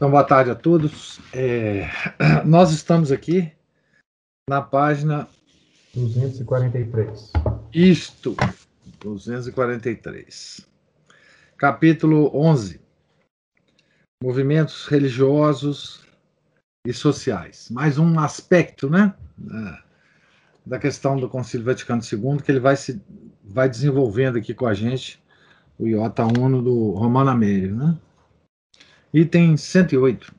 Então, boa tarde a todos. É, nós estamos aqui na página 243. Isto, 243. Capítulo 11. Movimentos religiosos e sociais. Mais um aspecto, né? Da questão do Concílio Vaticano II, que ele vai se vai desenvolvendo aqui com a gente, o Iota Uno do Romano Amélio, né? Item 108.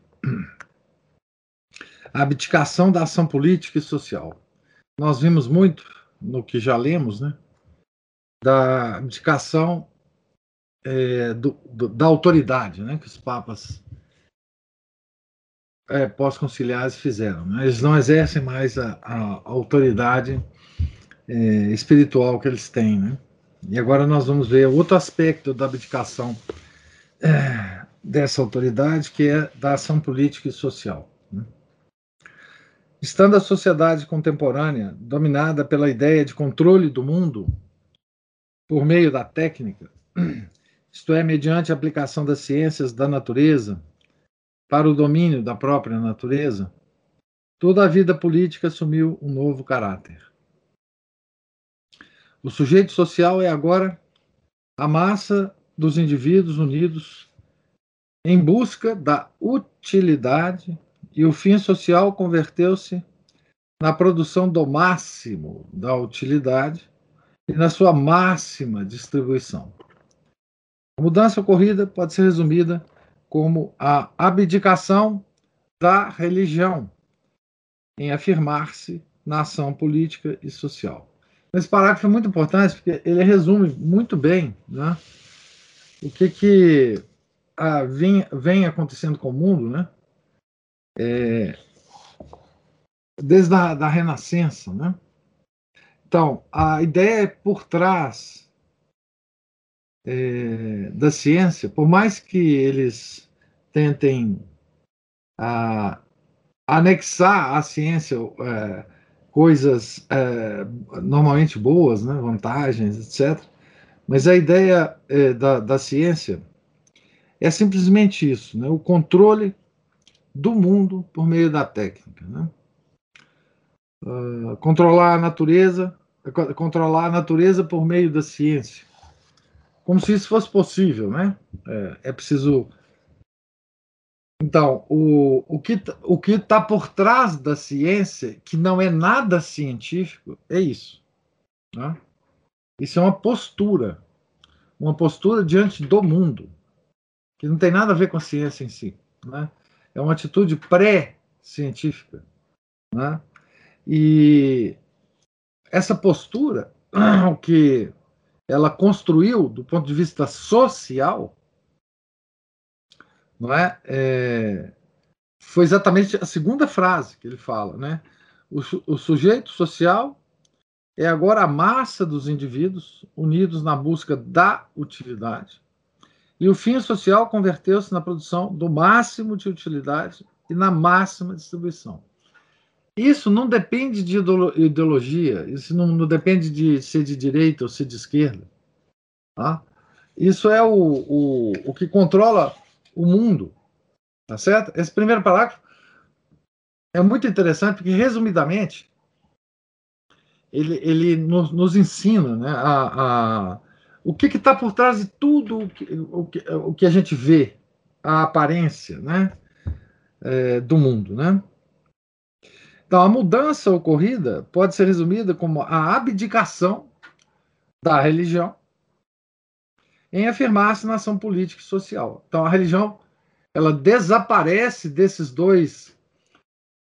A abdicação da ação política e social. Nós vimos muito, no que já lemos, né, da abdicação é, do, do, da autoridade né, que os papas é, pós-conciliares fizeram. Né? Eles não exercem mais a, a autoridade é, espiritual que eles têm. Né? E agora nós vamos ver outro aspecto da abdicação é, dessa autoridade, que é da ação política e social. Né? Estando a sociedade contemporânea dominada pela ideia de controle do mundo por meio da técnica, isto é, mediante a aplicação das ciências da natureza para o domínio da própria natureza, toda a vida política assumiu um novo caráter. O sujeito social é agora a massa dos indivíduos unidos em busca da utilidade e o fim social converteu-se na produção do máximo da utilidade e na sua máxima distribuição. A mudança ocorrida pode ser resumida como a abdicação da religião em afirmar-se na ação política e social. Esse parágrafo é muito importante porque ele resume muito bem né, o que, que a, vem, vem acontecendo com o mundo, né? É, desde a da Renascença, né? Então, a ideia é por trás é, da ciência, por mais que eles tentem a, anexar à ciência é, coisas é, normalmente boas, né, vantagens, etc. Mas a ideia é, da, da ciência é simplesmente isso, né? o controle do mundo por meio da técnica. Né? Uh, controlar a natureza, controlar a natureza por meio da ciência. Como se isso fosse possível, né? É, é preciso. Então, o, o que o que está por trás da ciência, que não é nada científico, é isso. Né? Isso é uma postura, uma postura diante do mundo que não tem nada a ver com a ciência em si. Né? É uma atitude pré-científica. Né? E essa postura, que ela construiu do ponto de vista social, não é? é foi exatamente a segunda frase que ele fala, né? O, o, sujeito social é agora a massa dos indivíduos unidos na busca da utilidade e o fim social converteu-se na produção do máximo de utilidade e na máxima distribuição. Isso não depende de ideologia, isso não, não depende de ser de direita ou ser de esquerda. Tá? Isso é o, o, o que controla o mundo. Tá certo? Esse primeiro parágrafo é muito interessante porque, resumidamente, ele, ele nos, nos ensina né, a, a o que está por trás de tudo o que, o que, o que a gente vê, a aparência né, é, do mundo. Né? Então, a mudança ocorrida pode ser resumida como a abdicação da religião em afirmar-se na ação política e social. Então, a religião ela desaparece desses dois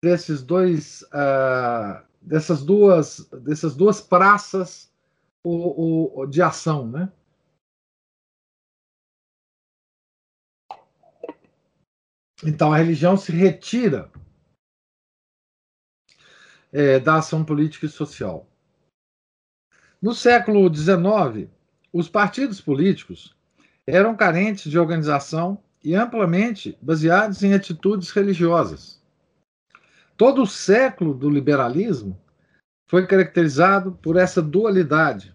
desses dois uh, dessas duas dessas duas praças o, o, de ação, né? Então a religião se retira é, da ação política e social. No século XIX, os partidos políticos eram carentes de organização e amplamente baseados em atitudes religiosas. Todo o século do liberalismo foi caracterizado por essa dualidade.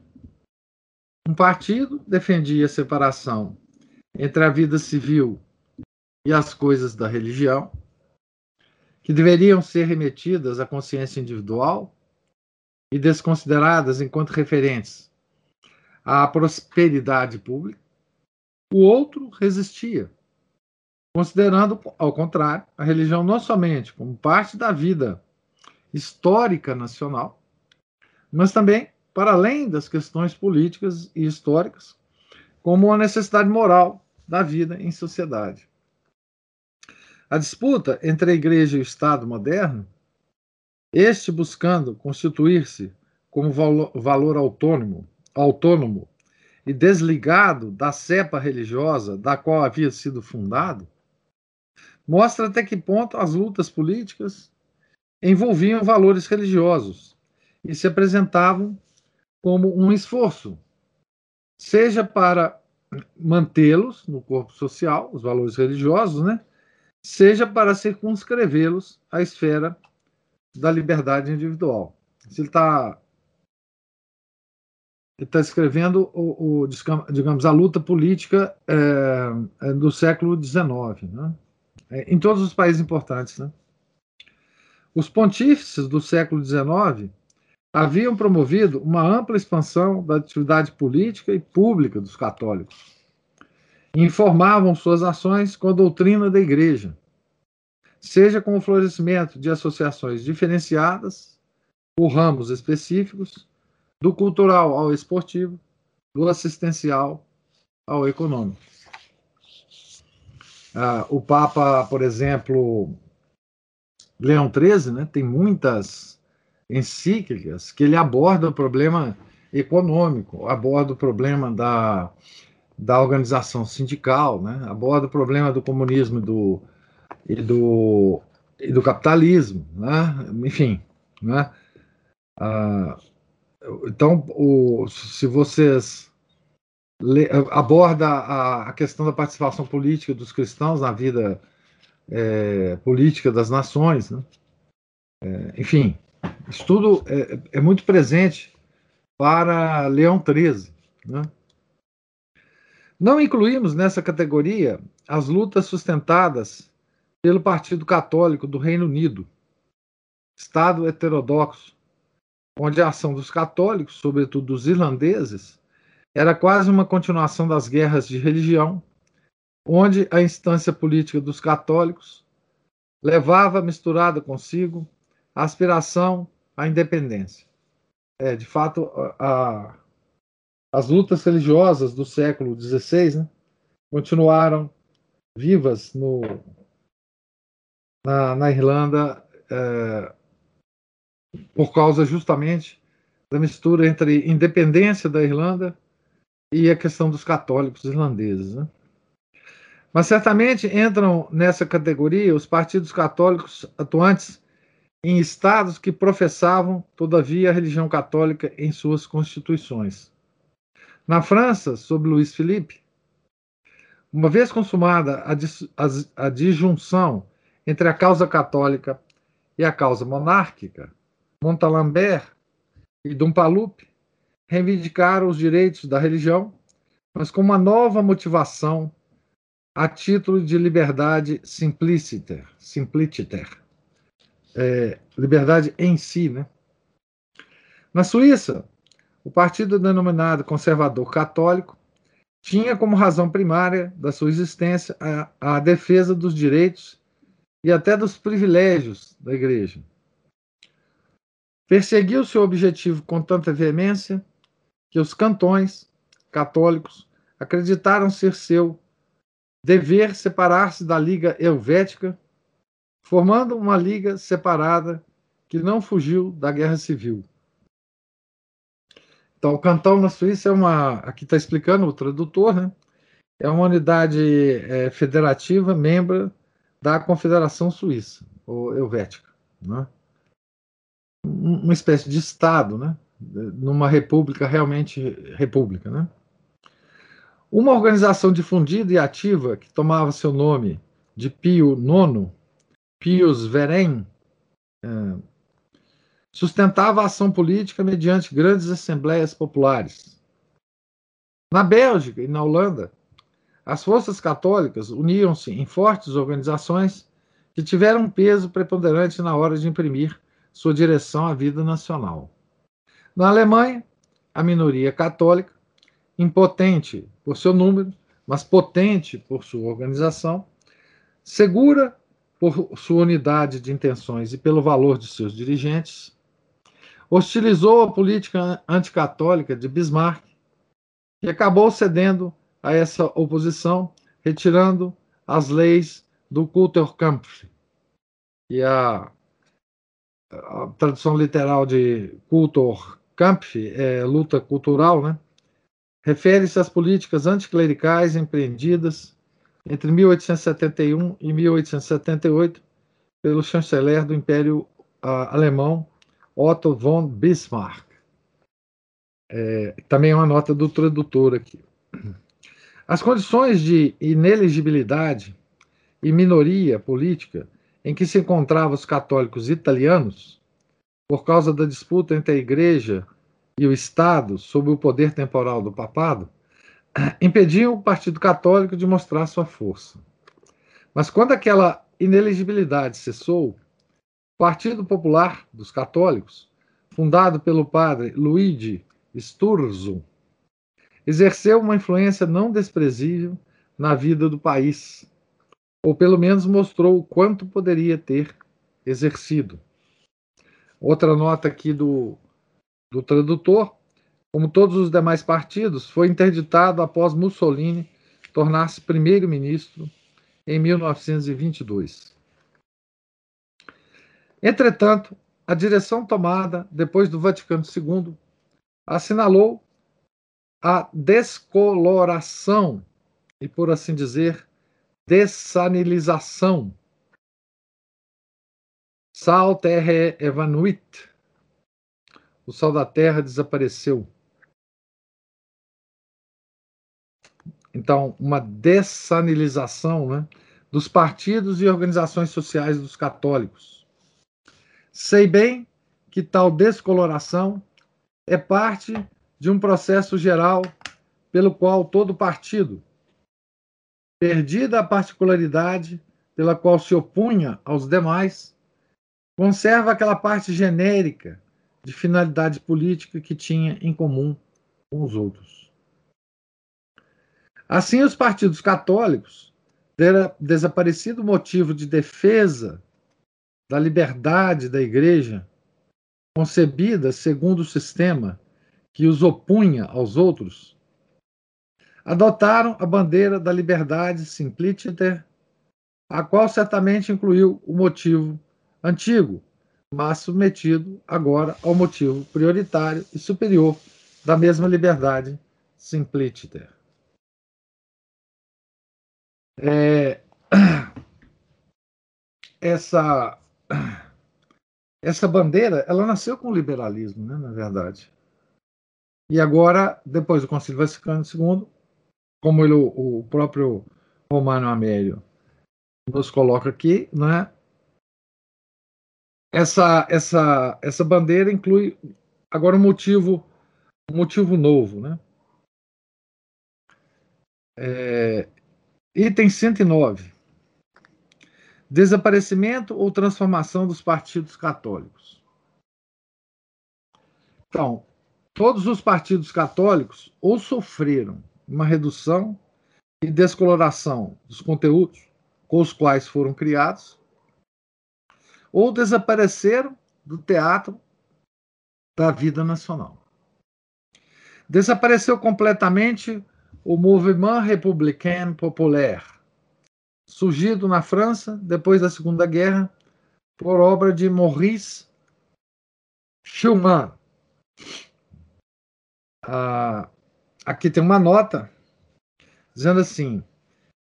Um partido defendia a separação entre a vida civil e as coisas da religião, que deveriam ser remetidas à consciência individual e desconsideradas enquanto referentes à prosperidade pública. O outro resistia, considerando, ao contrário, a religião não somente como parte da vida histórica nacional, mas também para além das questões políticas e históricas, como uma necessidade moral da vida em sociedade. A disputa entre a Igreja e o Estado moderno, este buscando constituir-se como valor autônomo, autônomo e desligado da cepa religiosa da qual havia sido fundado, mostra até que ponto as lutas políticas envolviam valores religiosos e se apresentavam como um esforço, seja para mantê-los no corpo social, os valores religiosos, né? seja para circunscrevê-los à esfera da liberdade individual. Se ele está ele está escrevendo o, o, digamos a luta política é, é do século XIX, né? É, em todos os países importantes. Né? Os pontífices do século XIX haviam promovido uma ampla expansão da atividade política e pública dos católicos informavam suas ações com a doutrina da Igreja, seja com o florescimento de associações diferenciadas por ramos específicos, do cultural ao esportivo, do assistencial ao econômico. Ah, o Papa, por exemplo, Leão XIII, né, tem muitas encíclicas que ele aborda o problema econômico, aborda o problema da da organização sindical, né? aborda o problema do comunismo e do, e do, e do capitalismo, né? enfim. Né? Ah, então, o, se vocês le, aborda a, a, questão da participação política dos cristãos na vida é, política das nações, né? é, enfim, isso tudo é, é muito presente para Leão XIII, né? Não incluímos nessa categoria as lutas sustentadas pelo Partido Católico do Reino Unido, Estado heterodoxo, onde a ação dos católicos, sobretudo dos irlandeses, era quase uma continuação das guerras de religião, onde a instância política dos católicos levava misturada consigo a aspiração à independência. É, de fato, a, as lutas religiosas do século XVI né, continuaram vivas no, na, na Irlanda é, por causa justamente da mistura entre independência da Irlanda e a questão dos católicos irlandeses. Né? Mas certamente entram nessa categoria os partidos católicos atuantes em estados que professavam, todavia, a religião católica em suas constituições. Na França, sob Luís Felipe, uma vez consumada a, dis, a, a disjunção entre a causa católica e a causa monárquica, Montalembert e Dumpaloup reivindicaram os direitos da religião, mas com uma nova motivação a título de liberdade simpliciter, simpliciter é, liberdade em si. Né? Na Suíça, o partido denominado conservador católico tinha como razão primária da sua existência a, a defesa dos direitos e até dos privilégios da Igreja. Perseguiu seu objetivo com tanta veemência que os cantões católicos acreditaram ser seu dever separar-se da Liga Helvética, formando uma liga separada que não fugiu da Guerra Civil. Então, o cantão na Suíça é uma. Aqui está explicando o tradutor, né? É uma unidade é, federativa, membro da Confederação Suíça, ou Helvética. Né? Uma espécie de Estado, né? numa república realmente república. Né? Uma organização difundida e ativa que tomava seu nome de Pio IX, Pius Veren, é, sustentava a ação política mediante grandes assembleias populares. Na Bélgica e na Holanda, as forças católicas uniam-se em fortes organizações que tiveram um peso preponderante na hora de imprimir sua direção à vida nacional. Na Alemanha, a minoria católica, impotente por seu número, mas potente por sua organização, segura por sua unidade de intenções e pelo valor de seus dirigentes, hostilizou a política anticatólica de Bismarck e acabou cedendo a essa oposição, retirando as leis do Kulturkampf. E a, a tradução literal de Kulturkampf é luta cultural, né? Refere-se às políticas anticlericais empreendidas entre 1871 e 1878 pelo chanceler do Império uh, Alemão Otto von Bismarck. É, também é uma nota do tradutor aqui. As condições de inelegibilidade e minoria política em que se encontravam os católicos italianos, por causa da disputa entre a Igreja e o Estado sobre o poder temporal do papado, impediam o Partido Católico de mostrar sua força. Mas quando aquela inelegibilidade cessou, o Partido Popular dos Católicos, fundado pelo padre Luigi Sturzo, exerceu uma influência não desprezível na vida do país, ou pelo menos mostrou o quanto poderia ter exercido. Outra nota aqui do, do tradutor: como todos os demais partidos, foi interditado após Mussolini tornar-se primeiro-ministro em 1922. Entretanto, a direção tomada depois do Vaticano II assinalou a descoloração e, por assim dizer, dessanilização. Sal terra evanuit. O sal da terra desapareceu. Então, uma dessanilização né, dos partidos e organizações sociais dos católicos. Sei bem que tal descoloração é parte de um processo geral pelo qual todo partido, perdida a particularidade pela qual se opunha aos demais, conserva aquela parte genérica de finalidade política que tinha em comum com os outros. Assim, os partidos católicos, desaparecido o motivo de defesa da liberdade da igreja, concebida segundo o sistema que os opunha aos outros, adotaram a bandeira da liberdade simpliciter, a qual certamente incluiu o motivo antigo, mas submetido agora ao motivo prioritário e superior da mesma liberdade simpliciter. É, essa essa bandeira, ela nasceu com o liberalismo, né, na verdade. E agora, depois do Concílio Vaticano II, como ele, o próprio Romano Amélio nos coloca aqui, né, essa, essa, essa bandeira inclui agora um motivo, um motivo novo. Né? É, item 109 desaparecimento ou transformação dos partidos católicos. Então, todos os partidos católicos ou sofreram uma redução e descoloração dos conteúdos com os quais foram criados, ou desapareceram do teatro da vida nacional. Desapareceu completamente o Mouvement Républicain Populaire, surgido na França depois da Segunda Guerra por obra de Maurice Schumann. Ah, aqui tem uma nota dizendo assim: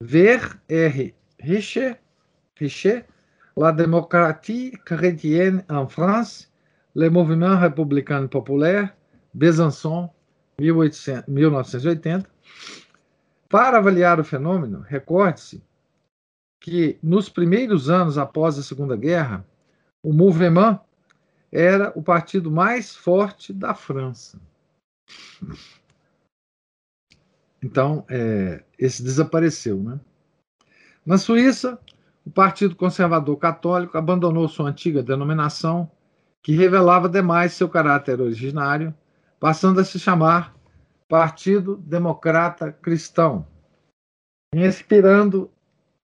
Ver R. Richer Richer, La démocratie chrétienne en France, le mouvement républicain populaire, Besançon, 1800, 1980. Para avaliar o fenômeno, recorde-se que nos primeiros anos após a Segunda Guerra, o Mouvement era o partido mais forte da França. Então, é, esse desapareceu. Né? Na Suíça, o Partido Conservador Católico abandonou sua antiga denominação, que revelava demais seu caráter originário, passando a se chamar Partido Democrata Cristão, inspirando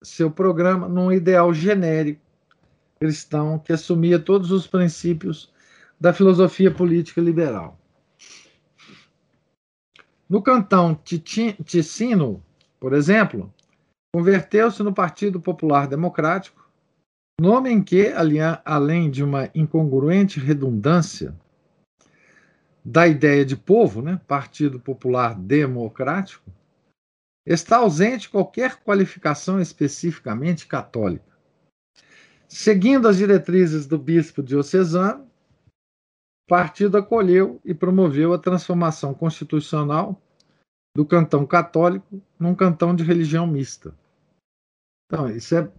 seu programa num ideal genérico cristão que assumia todos os princípios da filosofia política liberal. No cantão Ticino, por exemplo, converteu-se no Partido Popular Democrático, nome em que, além de uma incongruente redundância da ideia de povo, né, Partido Popular Democrático, está ausente qualquer qualificação especificamente católica. Seguindo as diretrizes do bispo diocesano, o partido acolheu e promoveu a transformação constitucional do cantão católico num cantão de religião mista. Então, isso é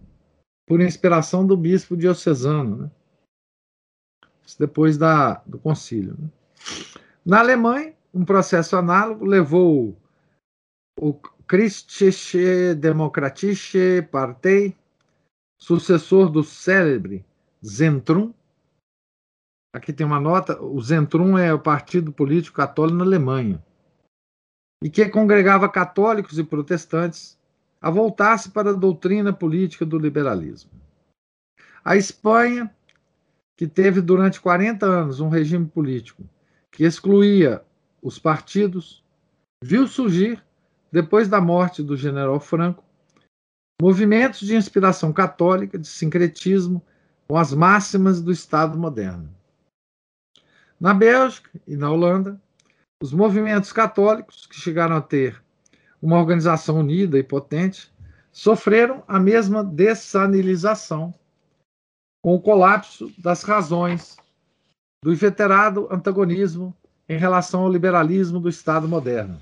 por inspiração do bispo diocesano, né? Isso depois da, do concílio. Né? Na Alemanha, um processo análogo levou o Christliche Demokratische Partei, sucessor do célebre Zentrum. Aqui tem uma nota: o Zentrum é o partido político católico na Alemanha e que congregava católicos e protestantes a voltar-se para a doutrina política do liberalismo. A Espanha, que teve durante 40 anos um regime político que excluía os partidos, viu surgir, depois da morte do general Franco, movimentos de inspiração católica, de sincretismo com as máximas do Estado moderno. Na Bélgica e na Holanda, os movimentos católicos, que chegaram a ter uma organização unida e potente, sofreram a mesma dessanilização com o colapso das razões do inveterado antagonismo em relação ao liberalismo do Estado moderno.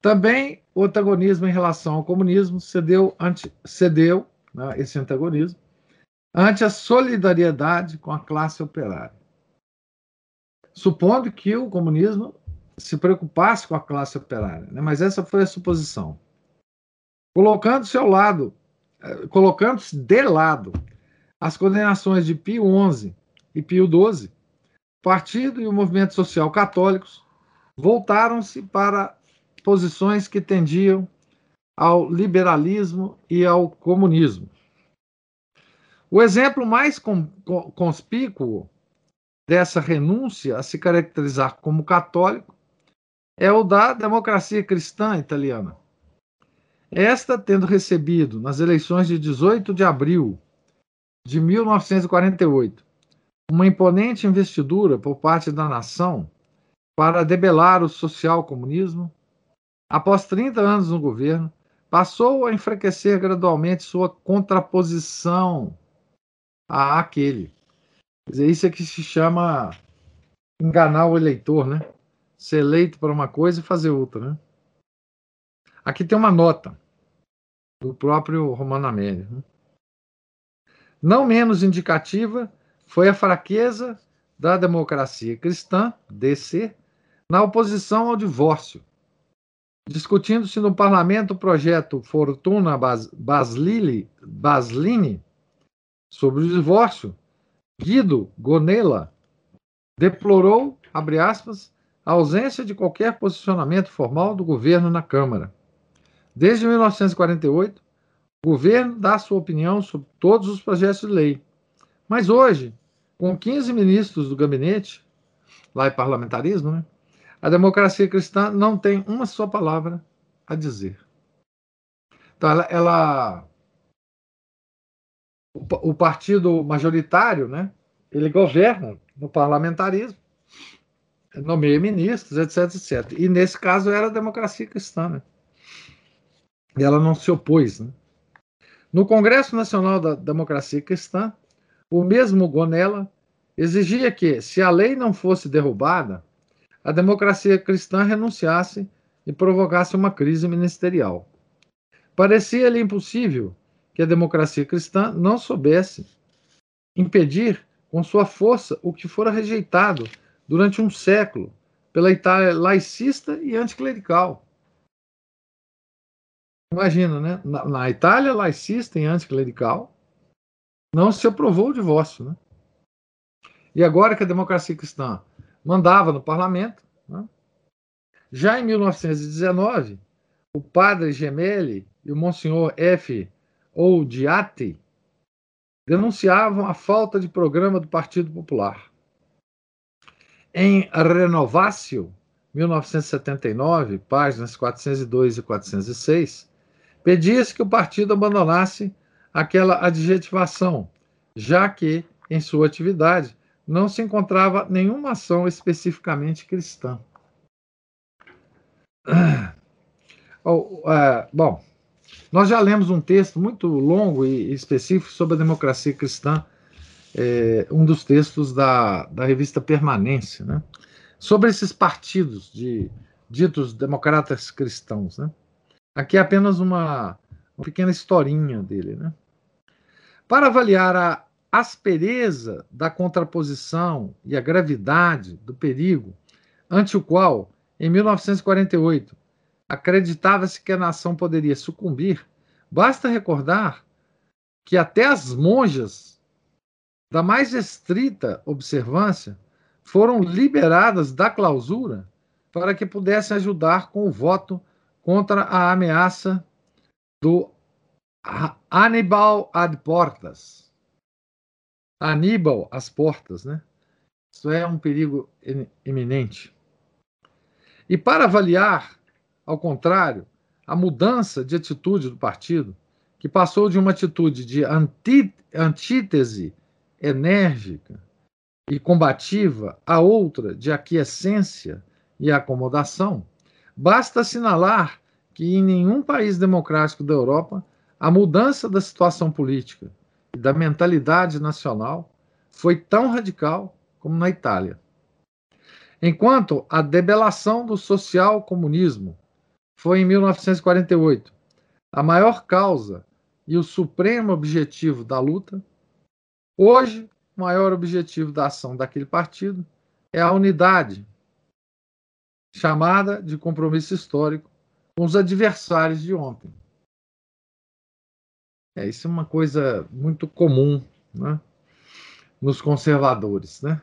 Também o antagonismo em relação ao comunismo cedeu, ante, cedeu né, esse antagonismo ante a solidariedade com a classe operária supondo que o comunismo se preocupasse com a classe operária, né? mas essa foi a suposição. Colocando-se ao lado, eh, colocando-se de lado as condenações de Pio XI e Pio XII, partido e o movimento social católicos voltaram-se para posições que tendiam ao liberalismo e ao comunismo. O exemplo mais conspícuo dessa renúncia a se caracterizar como católico é o da democracia cristã italiana. Esta tendo recebido, nas eleições de 18 de abril de 1948, uma imponente investidura por parte da nação para debelar o social-comunismo, após 30 anos no governo, passou a enfraquecer gradualmente sua contraposição a aquele dizer, isso é que se chama enganar o eleitor, né? Ser eleito para uma coisa e fazer outra, né? Aqui tem uma nota do próprio Romano Amélia. Né? Não menos indicativa foi a fraqueza da democracia cristã, DC, na oposição ao divórcio. Discutindo-se no parlamento o projeto Fortuna Baslini sobre o divórcio, Guido Gonella deplorou, abre aspas, a ausência de qualquer posicionamento formal do governo na Câmara. Desde 1948, o governo dá sua opinião sobre todos os projetos de lei. Mas hoje, com 15 ministros do gabinete, lá é parlamentarismo, né? A democracia cristã não tem uma só palavra a dizer. Então, ela, ela o, partido majoritário, né, ele governa no parlamentarismo, nomeia ministros, etc, etc. E nesse caso era a democracia cristã, né? E ela não se opôs, né? No Congresso Nacional da Democracia Cristã, o mesmo Gonella exigia que, se a lei não fosse derrubada, a democracia cristã renunciasse e provocasse uma crise ministerial. Parecia-lhe impossível que a democracia cristã não soubesse impedir com sua força o que fora rejeitado durante um século pela Itália laicista e anticlerical. Imagina, né? Na, na Itália laicista e anticlerical, não se aprovou o divórcio, né? E agora que a democracia cristã mandava no parlamento, né? já em 1919, o padre Gemelli e o monsenhor F. Oudiati denunciavam a falta de programa do Partido Popular. Em Renovácio, 1979, páginas 402 e 406, pedia-se que o partido abandonasse aquela adjetivação, já que, em sua atividade, não se encontrava nenhuma ação especificamente cristã. Oh, uh, bom, nós já lemos um texto muito longo e específico sobre a democracia cristã, é, um dos textos da, da revista Permanência, né? sobre esses partidos de ditos democratas cristãos. Né? Aqui é apenas uma, uma pequena historinha dele. Né? Para avaliar a aspereza da contraposição e a gravidade do perigo ante o qual, em 1948, acreditava-se que a nação poderia sucumbir, basta recordar que até as monjas da mais estrita observância foram liberadas da clausura para que pudessem ajudar com o voto contra a ameaça do Aníbal ad portas. Aníbal às portas, né? Isso é um perigo iminente. E para avaliar, ao contrário, a mudança de atitude do partido, que passou de uma atitude de antítese enérgica e combativa a outra de aquiescência e acomodação, basta assinalar que em nenhum país democrático da Europa a mudança da situação política e da mentalidade nacional foi tão radical como na Itália. Enquanto a debelação do social-comunismo foi em 1948 a maior causa e o supremo objetivo da luta, hoje o maior objetivo da ação daquele partido é a unidade, chamada de compromisso histórico com os adversários de ontem. É, isso é uma coisa muito comum né, nos conservadores. Né?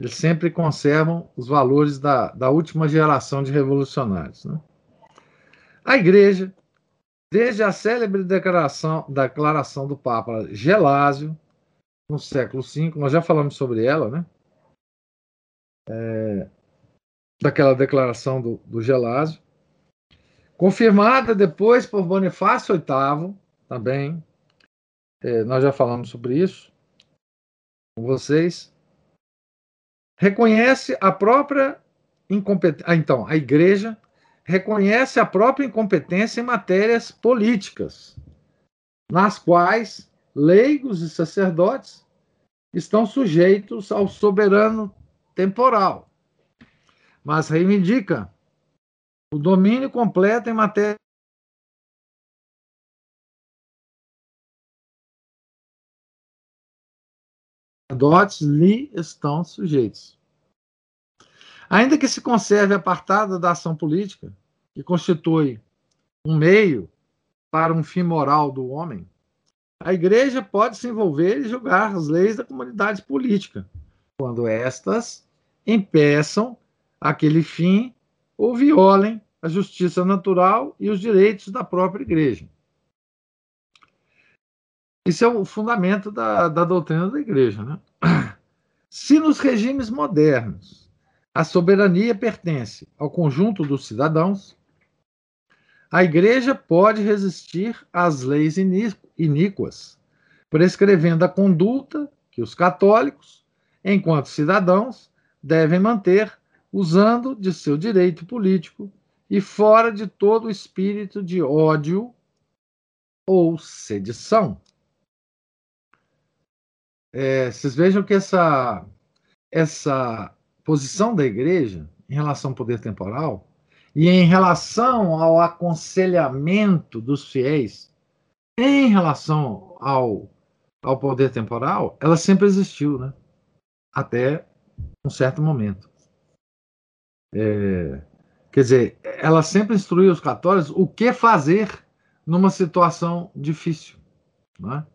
Eles sempre conservam os valores da, da última geração de revolucionários. Né? A igreja, desde a célebre declaração, declaração do Papa Gelásio, no século V, nós já falamos sobre ela, né? É, daquela declaração do, do Gelásio, confirmada depois por Bonifácio VIII, também, é, nós já falamos sobre isso com vocês, reconhece a própria incompetência. Ah, então, a igreja reconhece a própria incompetência em matérias políticas, nas quais leigos e sacerdotes estão sujeitos ao soberano temporal mas reivindica o domínio completo em matéria sacerdotes lhe estão sujeitos. Ainda que se conserve apartada da ação política, que constitui um meio para um fim moral do homem, a igreja pode se envolver e julgar as leis da comunidade política, quando estas impeçam aquele fim ou violem a justiça natural e os direitos da própria igreja. Isso é o fundamento da, da doutrina da igreja. Né? Se nos regimes modernos a soberania pertence ao conjunto dos cidadãos, a igreja pode resistir às leis iníquas, prescrevendo a conduta que os católicos, enquanto cidadãos, devem manter usando de seu direito político e fora de todo espírito de ódio ou sedição. É, vocês vejam que essa, essa posição da igreja em relação ao poder temporal e em relação ao aconselhamento dos fiéis em relação ao, ao poder temporal, ela sempre existiu, né? Até um certo momento. É, quer dizer, ela sempre instruiu os católicos o que fazer numa situação difícil, né?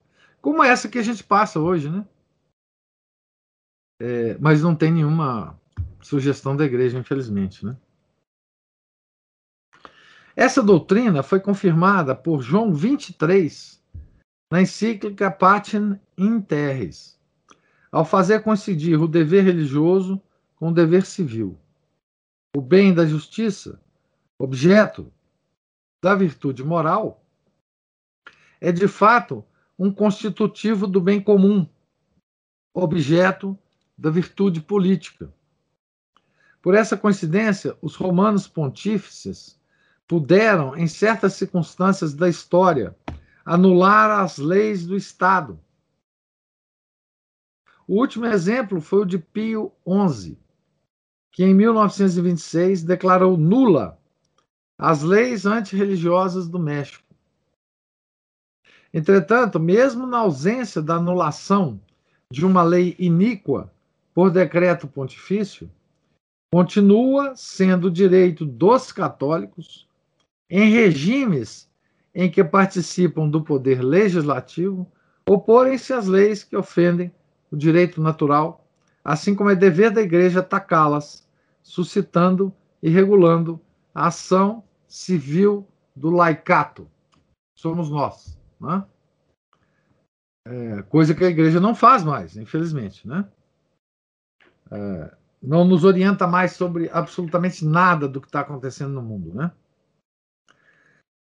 Como essa que a gente passa hoje, né? É, mas não tem nenhuma sugestão da igreja, infelizmente, né? Essa doutrina foi confirmada por João 23 na encíclica Patem in Terris, ao fazer coincidir o dever religioso com o dever civil. O bem da justiça, objeto da virtude moral, é de fato um constitutivo do bem comum, objeto da virtude política. Por essa coincidência, os romanos pontífices puderam, em certas circunstâncias da história, anular as leis do Estado. O último exemplo foi o de Pio XI, que em 1926 declarou nula as leis antirreligiosas do México. Entretanto, mesmo na ausência da anulação de uma lei iníqua por decreto pontifício, continua sendo direito dos católicos em regimes em que participam do poder legislativo, oporem-se às leis que ofendem o direito natural, assim como é dever da Igreja atacá-las, suscitando e regulando a ação civil do laicato. Somos nós. Né? É, coisa que a Igreja não faz mais, infelizmente. Né? É, não nos orienta mais sobre absolutamente nada do que está acontecendo no mundo. Né?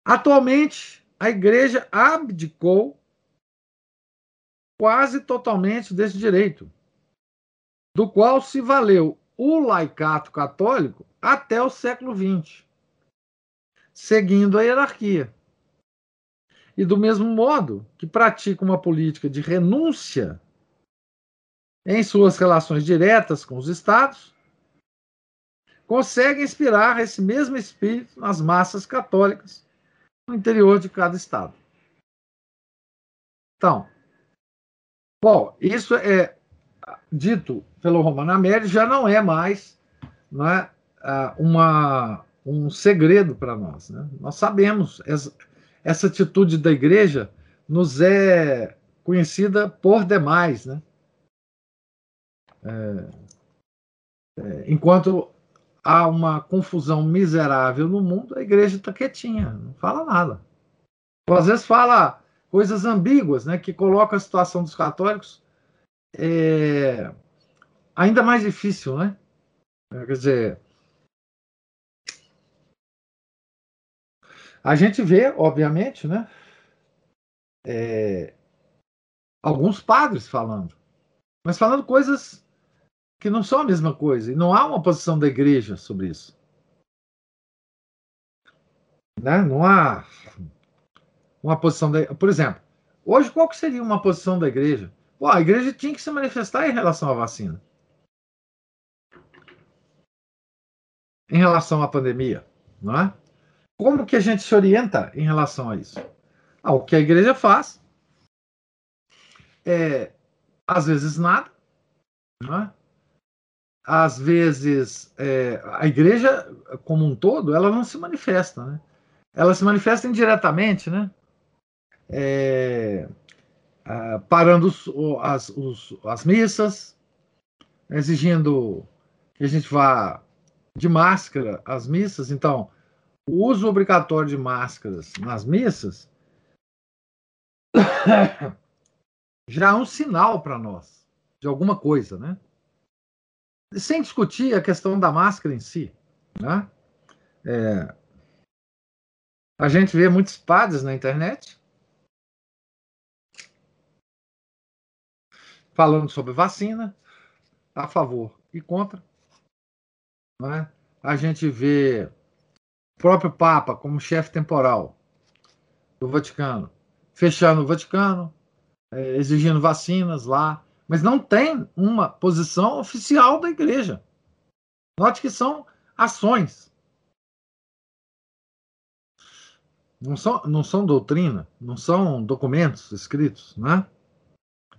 Atualmente, a igreja abdicou quase totalmente desse direito, do qual se valeu o laicato católico até o século XX, seguindo a hierarquia. E do mesmo modo que pratica uma política de renúncia em suas relações diretas com os estados, consegue inspirar esse mesmo espírito nas massas católicas no interior de cada estado. Então, bom, isso é dito pelo Romano Américo, já não é mais não é, uma, um segredo para nós. Né? Nós sabemos, essa, atitude da igreja nos é conhecida por demais. Né? É, é, enquanto há uma confusão miserável no mundo, a igreja está quietinha, não fala nada. Ou às vezes fala coisas ambíguas, né, que colocam a situação dos católicos é, ainda mais difícil, né? Quer dizer, a gente vê, obviamente, né, é, alguns padres falando, mas falando coisas que não são a mesma coisa. E não há uma posição da igreja sobre isso. Né? Não há uma posição da. Por exemplo, hoje qual que seria uma posição da igreja? Pô, a igreja tinha que se manifestar em relação à vacina. Em relação à pandemia, não é? Como que a gente se orienta em relação a isso? Ah, o que a igreja faz é, às vezes, nada, não é? às vezes, é, a igreja como um todo, ela não se manifesta, né? Ela se manifesta indiretamente, né? É, parando os, as, os, as missas, exigindo que a gente vá de máscara às missas. Então, o uso obrigatório de máscaras nas missas já é um sinal para nós de alguma coisa, né? sem discutir a questão da máscara em si. Né? É, a gente vê muitos padres na internet falando sobre vacina, a favor e contra. Né? A gente vê próprio Papa como chefe temporal do Vaticano fechando o Vaticano, é, exigindo vacinas lá, mas não tem uma posição oficial da igreja. Note que são ações. Não são, não são doutrina, não são documentos escritos, né?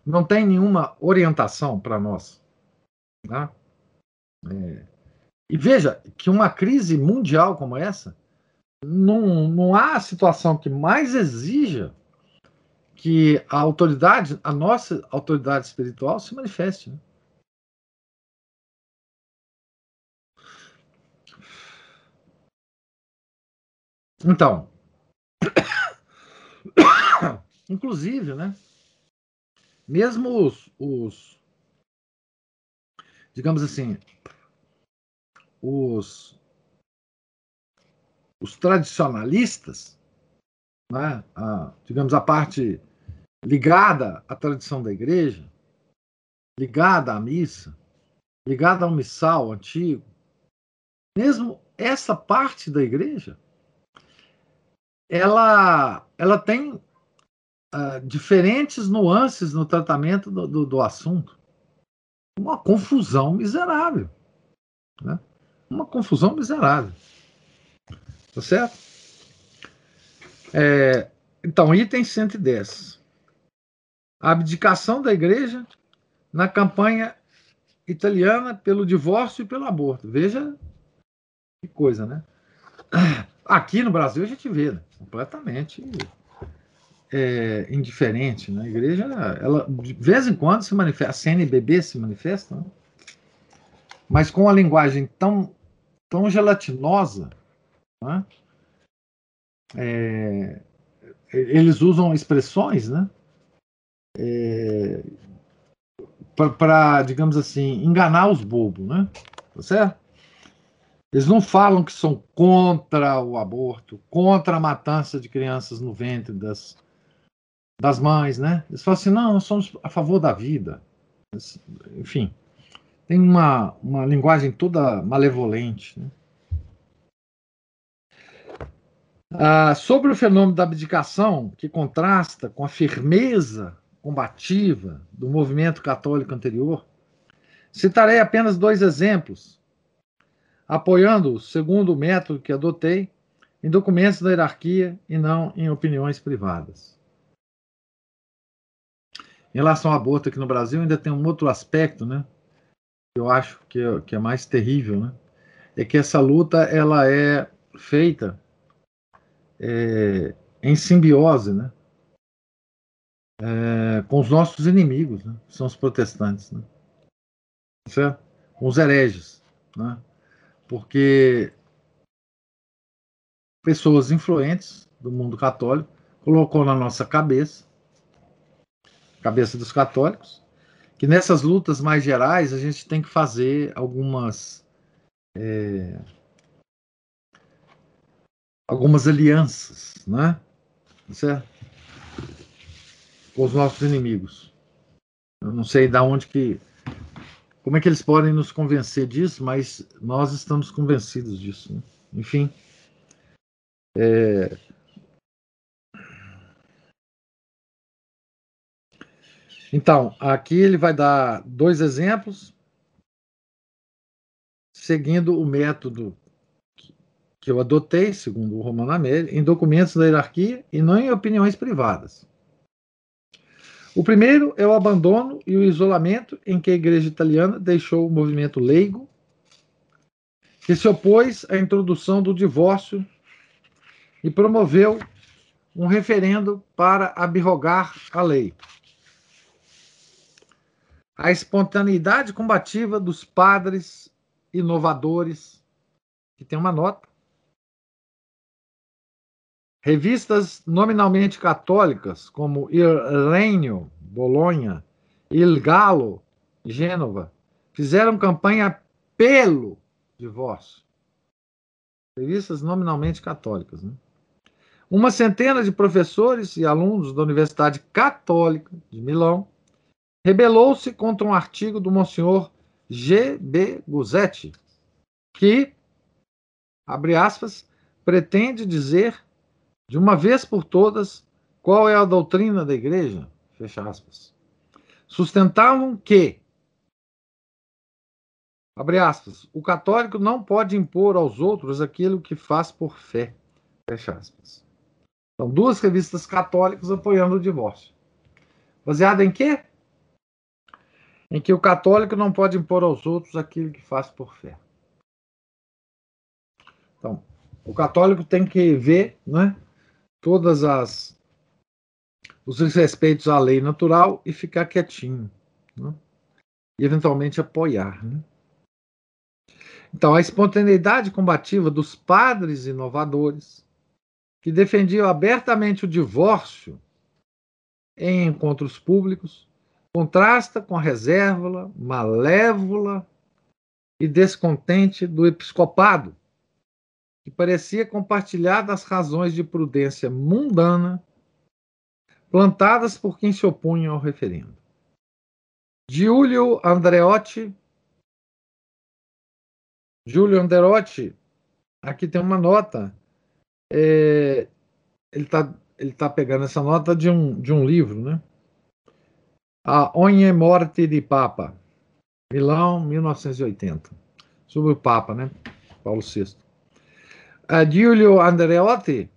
não tem nenhuma orientação para nós. Né? É, e veja que uma crise mundial como essa, não, não há situação que mais exija que a autoridade, a nossa autoridade espiritual, se manifeste. Né? Então, inclusive, né? Mesmo os, os digamos assim, os, os tradicionalistas, né, a, digamos a parte ligada à tradição da igreja, ligada à missa, ligada ao missal antigo, mesmo essa parte da igreja, ela, ela tem uh, diferentes nuances no tratamento do, do, do, assunto. Uma confusão miserável. Né? Uma confusão miserável. Tá certo? É, então, item 110. A abdicação da igreja na campanha italiana pelo divórcio e pelo aborto. Veja que coisa, né? Aqui no Brasil a gente vê né? completamente é, indiferente. Né? A igreja, ela, de vez em quando se manifesta, a CNBB se manifesta, né? mas com uma linguagem tão, tão gelatinosa, né? é, eles usam expressões, né? É, para, digamos assim, enganar os bobos, né? Tá certo? Eles não falam que são contra o aborto, contra a matança de crianças no ventre das, das mães, né? Eles falam assim, não, nós somos a favor da vida. Enfim, tem uma, uma linguagem toda malevolente. Né? Ah, sobre o fenômeno da abdicação, que contrasta com a firmeza combativa do movimento católico anterior, citarei apenas dois exemplos, apoiando, segundo o método que adotei, em documentos da hierarquia e não em opiniões privadas. Em relação ao aborto aqui no Brasil, ainda tem um outro aspecto, né? Eu acho que é, que é mais terrível, né? É que essa luta ela é feita é, em simbiose, né? É, com os nossos inimigos, né? são os protestantes, né? certo? Com os hereges, né? Porque pessoas influentes do mundo católico colocou na nossa cabeça cabeça dos católicos, que nessas lutas mais gerais a gente tem que fazer algumas é, algumas alianças, né? Certo? Com os nossos inimigos. Eu não sei da onde que como é que eles podem nos convencer disso, mas nós estamos convencidos disso. Né? Enfim, é, Então, aqui ele vai dar dois exemplos, seguindo o método que eu adotei, segundo o Romano Amélio, em documentos da hierarquia e não em opiniões privadas. O primeiro é o abandono e o isolamento em que a igreja italiana deixou o movimento leigo, que se opôs à introdução do divórcio e promoveu um referendo para abrogar a lei a espontaneidade combativa dos padres inovadores, que tem uma nota. Revistas nominalmente católicas, como Il Regno, Bolonha, Il Galo, Gênova, fizeram campanha pelo divórcio. Revistas nominalmente católicas. Né? Uma centena de professores e alunos da Universidade Católica de Milão rebelou-se contra um artigo do Monsenhor G. B. Guzetti, que, abre aspas, pretende dizer, de uma vez por todas, Qual é a doutrina da igreja? Fecha aspas. Sustentavam que, abre aspas, o católico não pode impor aos outros aquilo que faz por fé. Fecha aspas. São duas revistas católicas apoiando o divórcio. Baseado em quê? Em que o católico não pode impor aos outros aquilo que faz por fé. Então, o católico tem que ver né, todas as os respeitos à lei natural e ficar quietinho. Né? E eventualmente apoiar. Né? Então, a espontaneidade combativa dos padres inovadores, que defendiam abertamente o divórcio em encontros públicos, contrasta com a reserva, malévola e descontente do episcopado, que parecia compartilhar das razões de prudência mundana plantadas por quem se opunha ao referendo. Giulio Andreotti. Giulio Andreotti, aqui tem uma nota. É, ele está ele tá pegando essa nota de um, de um livro, né? A Ogni Morte di Papa, Milão, 1980. Sobre o Papa, né? Paulo VI. A Giulio Andreotti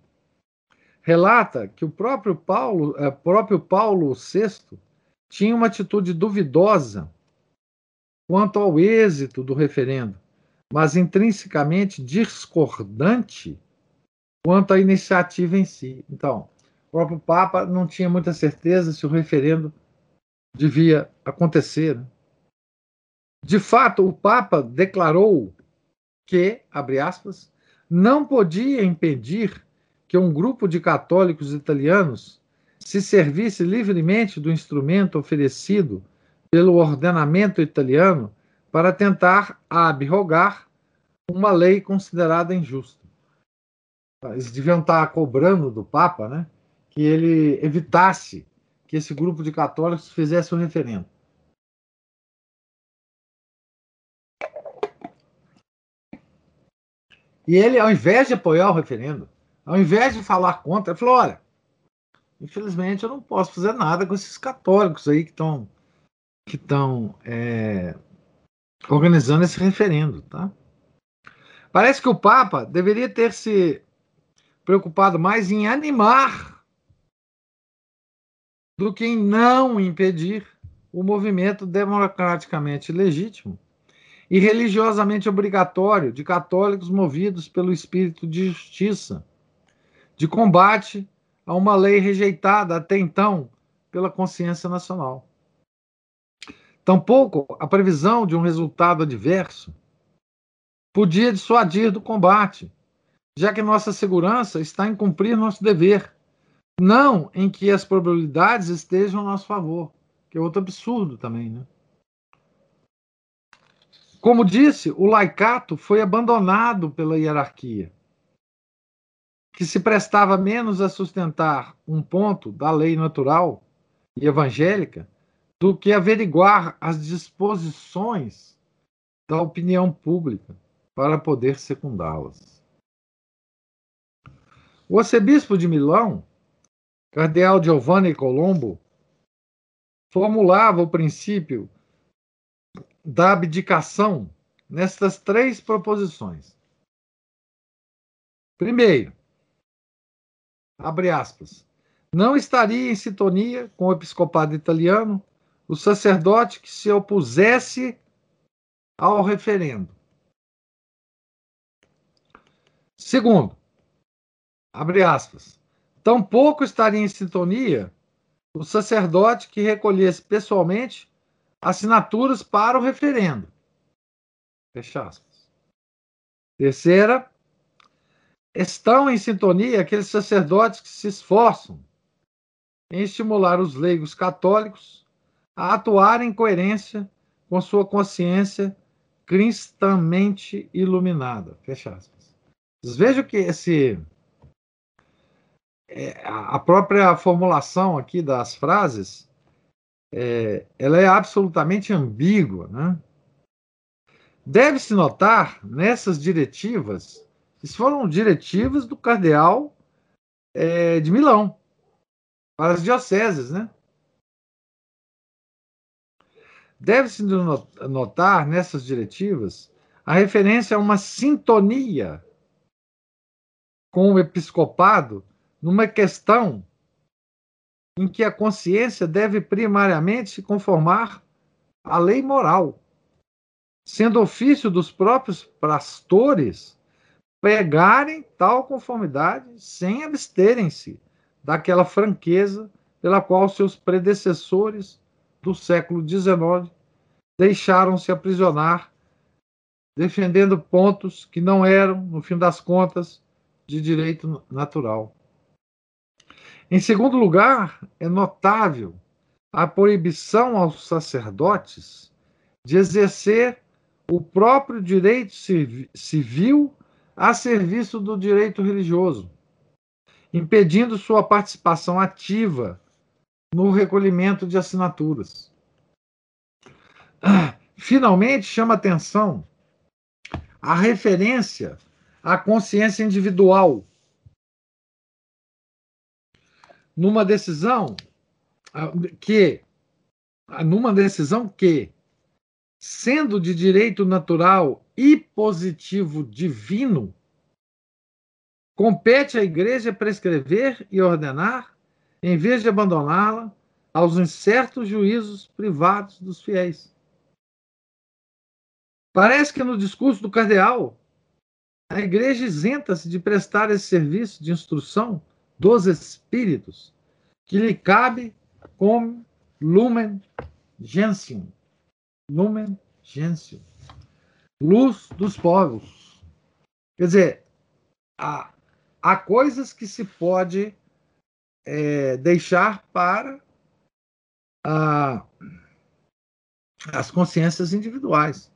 relata que o próprio Paulo, é, próprio Paulo VI tinha uma atitude duvidosa quanto ao êxito do referendo, mas intrinsecamente discordante quanto à iniciativa em si. Então, o próprio Papa não tinha muita certeza se o referendo devia acontecer. Né? De fato, o Papa declarou que, abre aspas, não podia impedir que um grupo de católicos italianos se servisse livremente do instrumento oferecido pelo ordenamento italiano para tentar abrogar uma lei considerada injusta. Eles deviam estar cobrando do Papa né, que ele evitasse que esse grupo de católicos fizesse um referendo. E ele, ao invés de apoiar o referendo, ao invés de falar contra, ele falou: olha, infelizmente eu não posso fazer nada com esses católicos aí que estão que estão é, organizando esse referendo, tá? Parece que o Papa deveria ter se preocupado mais em animar do que em não impedir o movimento democraticamente legítimo e religiosamente obrigatório de católicos movidos pelo espírito de justiça de combate a uma lei rejeitada até então pela consciência nacional. Tampouco a previsão de um resultado adverso podia dissuadir do combate, já que nossa segurança está em cumprir nosso dever, não em que as probabilidades estejam a nosso favor, que é outro absurdo também, né? Como disse, o laicato foi abandonado pela hierarquia que se prestava menos a sustentar um ponto da lei natural e evangélica do que averiguar as disposições da opinião pública para poder secundá-las. O arcebispo de Milão, cardeal Giovanni Colombo, formulava o princípio da abdicação nestas três proposições. Primeiro, abre aspas, não estaria em sintonia com o episcopado italiano o sacerdote que se opusesse ao referendo. Segundo, abre aspas, tampouco estaria em sintonia o sacerdote que recolhesse pessoalmente assinaturas para o referendo. Fecha aspas. Terceira, estão em sintonia aqueles sacerdotes que se esforçam em estimular os leigos católicos a atuar em coerência com sua consciência cristamente iluminada. Fecha aspas. Vejam que esse é, a própria formulação aqui das frases é, ela é absolutamente ambígua, né? Deve-se notar nessas diretivas isso foram diretivas do cardeal é, de Milão. para as dioceses, né? Deve-se notar nessas diretivas a referência a uma sintonia com o episcopado numa questão em que a consciência deve primariamente se conformar à lei moral, sendo ofício dos próprios pastores pregarem tal conformidade sem absterem-se daquela franqueza pela qual seus predecessores do século XIX deixaram-se aprisionar, defendendo pontos que não eram, no fim das contas, de direito natural. Em segundo lugar, é notável a proibição aos sacerdotes de exercer o próprio direito civil a serviço do direito religioso, impedindo sua participação ativa no recolhimento de assinaturas. Finalmente, chama atenção a referência à consciência individual. Numa decisão ah, que ah, numa decisão que sendo de direito natural e positivo divino, compete à igreja prescrever e ordenar em vez de abandoná-la aos incertos juízos privados dos fiéis. Parece que no discurso do cardeal, a igreja isenta-se de prestar esse serviço de instrução dos espíritos, que lhe cabe como lumen gentium. Lumen gentium. Luz dos povos. Quer dizer, há, há coisas que se pode é, deixar para as consciências individuais.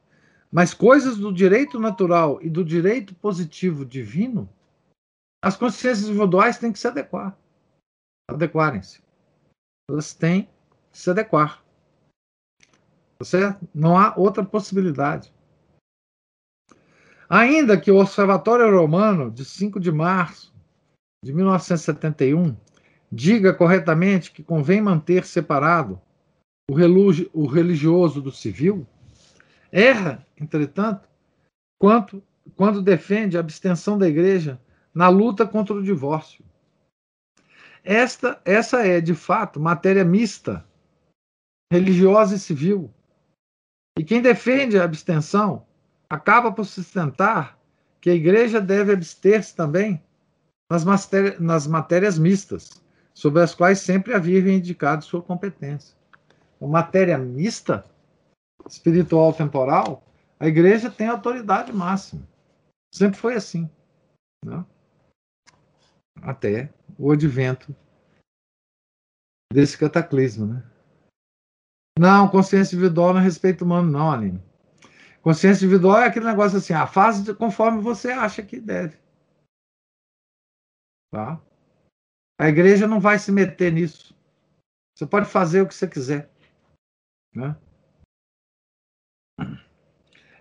Mas coisas do direito natural e do direito positivo divino, as consciências individuais têm que se adequar. Adequarem-se. Elas têm que se adequar. Certo? Não há outra possibilidade. Ainda que o Observatório Romano, de 5 de março de 1971, diga corretamente que convém manter separado o religioso do civil, erra, entretanto, quanto, quando defende a abstenção da igreja na luta contra o divórcio. Esta, essa é, de fato, matéria mista, religiosa e civil. E quem defende a abstenção acaba por sustentar que a igreja deve abster-se também nas, nas matérias mistas, sobre as quais sempre havia reivindicado sua competência. Uma matéria mista, espiritual temporal, a igreja tem autoridade máxima. Sempre foi assim. Né? Até o advento desse cataclismo. Né? Não, consciência individual não é respeito humano, não, Aline. Consciência individual é aquele negócio assim, a fase conforme você acha que deve. Tá? A igreja não vai se meter nisso. Você pode fazer o que você quiser. Né?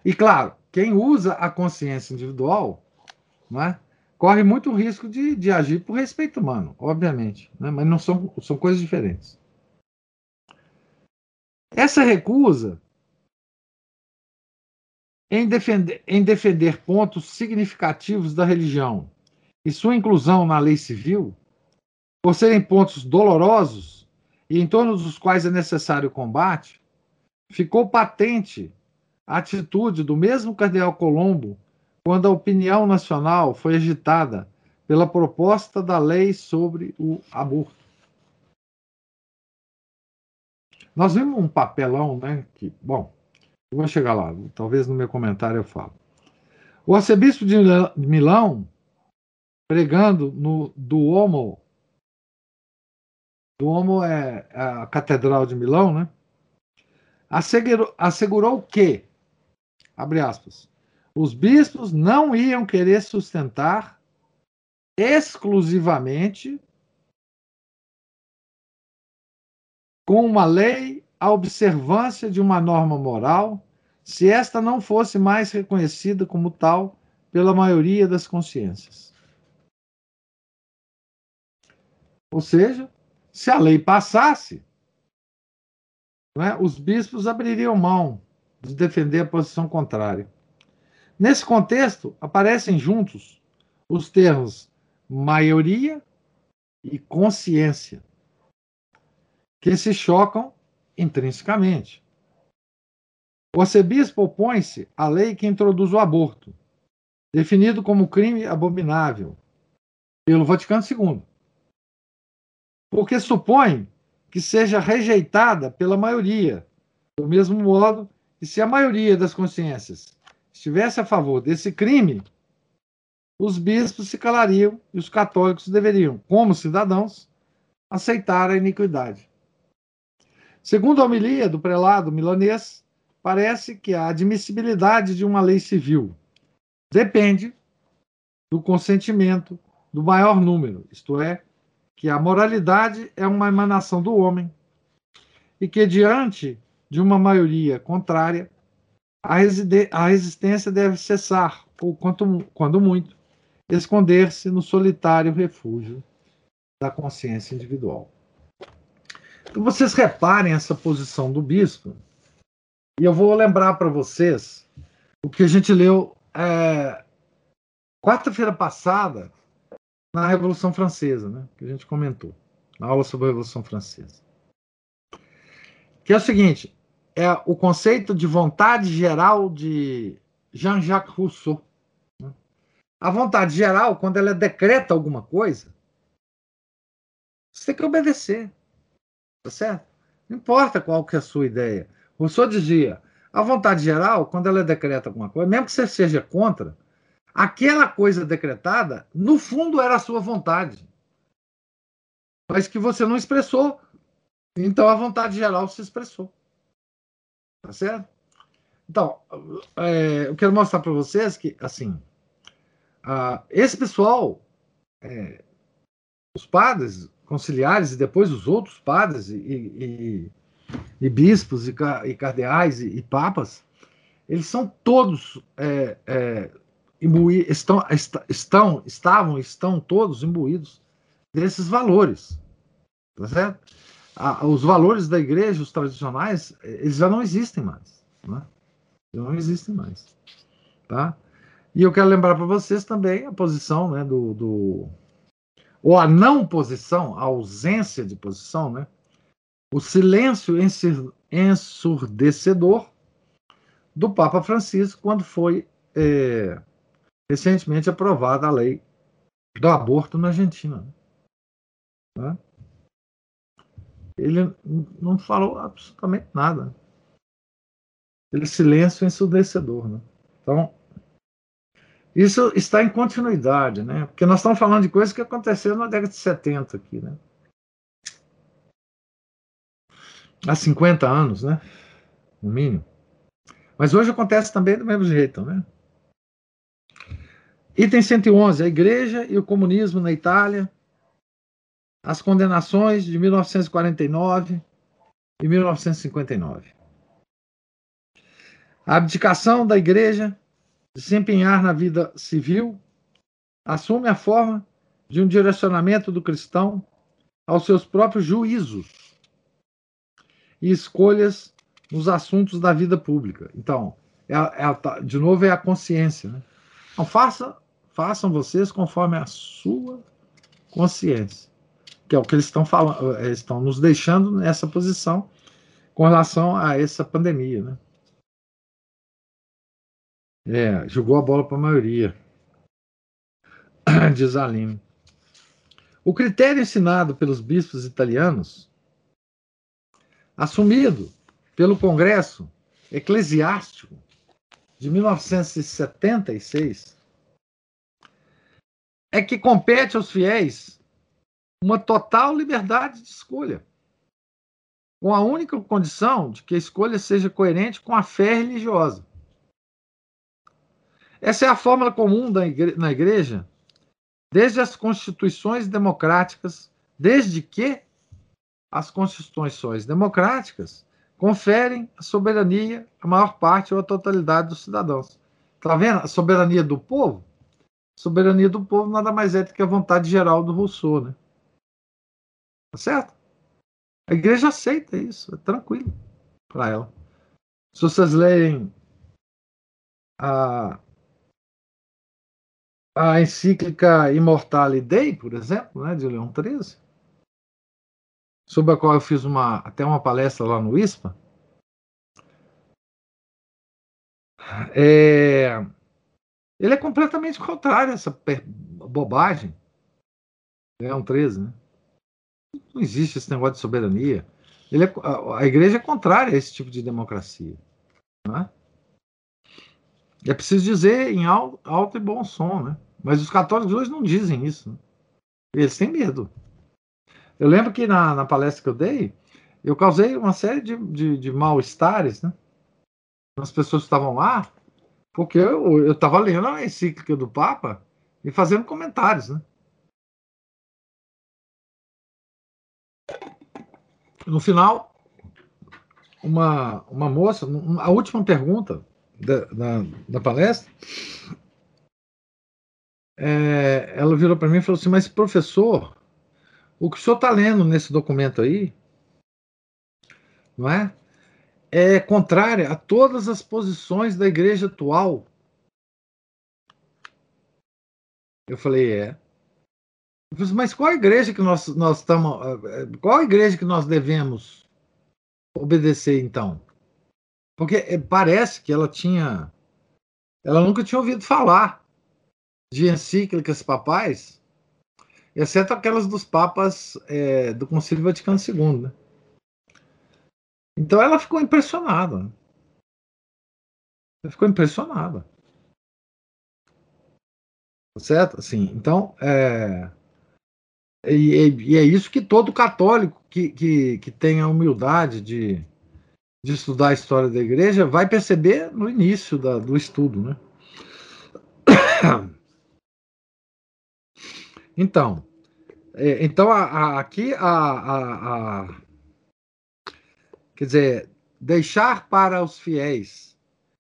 E claro, quem usa a consciência individual né, corre muito risco de, de agir por respeito humano, obviamente. Né, mas não são, são coisas diferentes. Essa recusa em defender, em defender pontos significativos da religião e sua inclusão na lei civil por serem pontos dolorosos e em torno dos quais é necessário combate, ficou patente a atitude do mesmo cardeal Colombo quando a opinião nacional foi agitada pela proposta da lei sobre o aborto. Nós vimos um papelão, né? Que, bom, eu vou chegar lá, talvez no meu comentário eu falo. O arcebispo de Milão, pregando no Duomo Duomo é a Catedral de Milão, né? Assegurou, assegurou que, abre aspas, os bispos não iam querer sustentar exclusivamente com uma lei a observância de uma norma moral, se esta não fosse mais reconhecida como tal pela maioria das consciências. Ou seja, se a lei passasse, é, os bispos abririam mão de defender a posição contrária. Nesse contexto, aparecem juntos os termos maioria e consciência, que se chocam intrinsecamente. O arcebispo opõe-se à lei que introduz o aborto, definido como crime abominável pelo Vaticano II, porque supõe que seja rejeitada pela maioria, do mesmo modo que se a maioria das consciências estivesse a favor desse crime, os bispos se calariam e os católicos deveriam, como cidadãos, aceitar a iniquidade. Segundo a homilia do prelado milanês, parece que a admissibilidade de uma lei civil depende do consentimento do maior número, isto é, que a moralidade é uma emanação do homem e que, diante de uma maioria contrária, a, a resistência deve cessar, ou, quanto, quando muito, esconder-se no solitário refúgio da consciência individual. Então, vocês reparem essa posição do bispo, e eu vou lembrar para vocês o que a gente leu é, quarta-feira passada na Revolução Francesa, né, que a gente comentou, na aula sobre a Revolução Francesa. Que é o seguinte: é o conceito de vontade geral de Jean-Jacques Rousseau. A vontade geral, quando ela decreta alguma coisa, você tem que obedecer. Tá certo? Não importa qual que é a sua ideia. Rousseau dizia, a vontade geral, quando ela decreta alguma coisa, mesmo que você seja contra, aquela coisa decretada, no fundo era a sua vontade. Mas que você não expressou. Então a vontade geral se expressou. Tá certo? Então, é, eu quero mostrar para vocês que, assim, esse pessoal, é, os padres conciliares e depois os outros padres e, e, e bispos e, e cardeais e, papas, eles são todos é, é, estão, estão, estavam, estão todos imbuídos desses valores, tá certo? Os valores da igreja, os tradicionais, eles já não existem mais, né? não existem mais, tá? E eu quero lembrar para vocês também a posição né, do, do, ou a não posição, a ausência de posição, né? o silêncio ensurdecedor do Papa Francisco quando foi é, recentemente aprovada a lei do aborto na Argentina. Né? Ele não falou absolutamente nada. Ele silêncio ensurdecedor. Né? Então, isso está em continuidade, né? Porque nós estamos falando de coisas que aconteceram na década de 70 aqui, né? Há 50 anos, né? No mínimo. Mas hoje acontece também do mesmo jeito, né? Item 111, a igreja e o comunismo na Itália, as condenações de 1949 e 1959. A abdicação da igreja de se empenhar na vida civil, assume a forma de um direcionamento do cristão aos seus próprios juízos e escolhas nos assuntos da vida pública. Então, é, é, de novo, é a consciência. Né? Então, faça, façam vocês conforme a sua consciência, que é o que eles estão falando, eles estão nos deixando nessa posição com relação a essa pandemia, né? É, jogou a bola para a maioria. Diz Aline. O critério ensinado pelos bispos italianos, assumido pelo Congresso Eclesiástico de 1976, é que compete aos fiéis uma total liberdade de escolha, com a única condição de que a escolha seja coerente com a fé religiosa. Essa é a fórmula comum igre na igreja, desde as constituições democráticas, desde que as constituições democráticas conferem a soberania à maior parte ou à totalidade dos cidadãos. Está vendo? A soberania do povo? A soberania do povo nada mais é do que a vontade geral do Rousseau, né? Tá certo? A igreja aceita isso, é tranquilo para ela. Se vocês lerem a, a encíclica Immortale Dei, por exemplo, né, de Leão XIII, sobre a qual eu fiz uma, até uma palestra lá no ISPA, é, ele é completamente contrário a essa bobagem. Leão XIII, né? Não existe esse negócio de soberania. Ele é, a, a igreja é contrária a esse tipo de democracia. Né? É preciso dizer em alto, alto, e bom som, né? Mas os católicos hoje não dizem isso. Né? Eles têm medo. Eu lembro que na, na, palestra que eu dei, eu causei uma série de, de, de mal-estares, né? As pessoas estavam lá, porque eu estava lendo a encíclica do Papa e fazendo comentários, né? No final, uma, uma moça, a última pergunta da, da, da palestra, é, ela virou para mim e falou assim: Mas, professor, o que o senhor está lendo nesse documento aí, não é? É contrária a todas as posições da igreja atual. Eu falei: É. Mas qual igreja que nós, nós estamos. Qual a igreja que nós devemos obedecer, então? Porque eh, parece que ela tinha. Ela nunca tinha ouvido falar de encíclicas papais, exceto aquelas dos papas é, do Concílio Vaticano II. Né? Então ela ficou impressionada. Ela ficou impressionada. Certo? Assim, então, é, e, e, é isso que todo católico que, que, que tem a humildade de, de estudar a história da igreja vai perceber no início da, do estudo. Né? Então, é, então a, a, aqui a, a, quer dizer, deixar para os fiéis,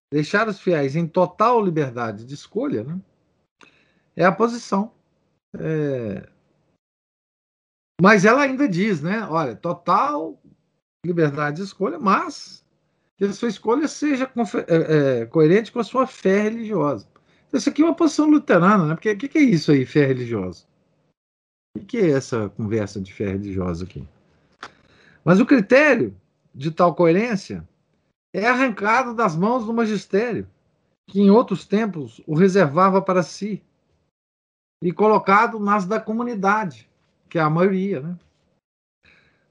deixar os fiéis em total liberdade de escolha, né? é a posição é, mas ela ainda diz, né? Olha, total liberdade de escolha, mas que a sua escolha seja é, é, coerente com a sua fé religiosa. Então, isso aqui é uma posição luterana, né? Porque o que, que, é isso aí, fé religiosa? O que, que é essa conversa de fé religiosa aqui? Mas o critério de tal coerência é arrancado das mãos do magistério, que em outros tempos o reservava para si, e colocado nas da comunidade que é a maioria. Né?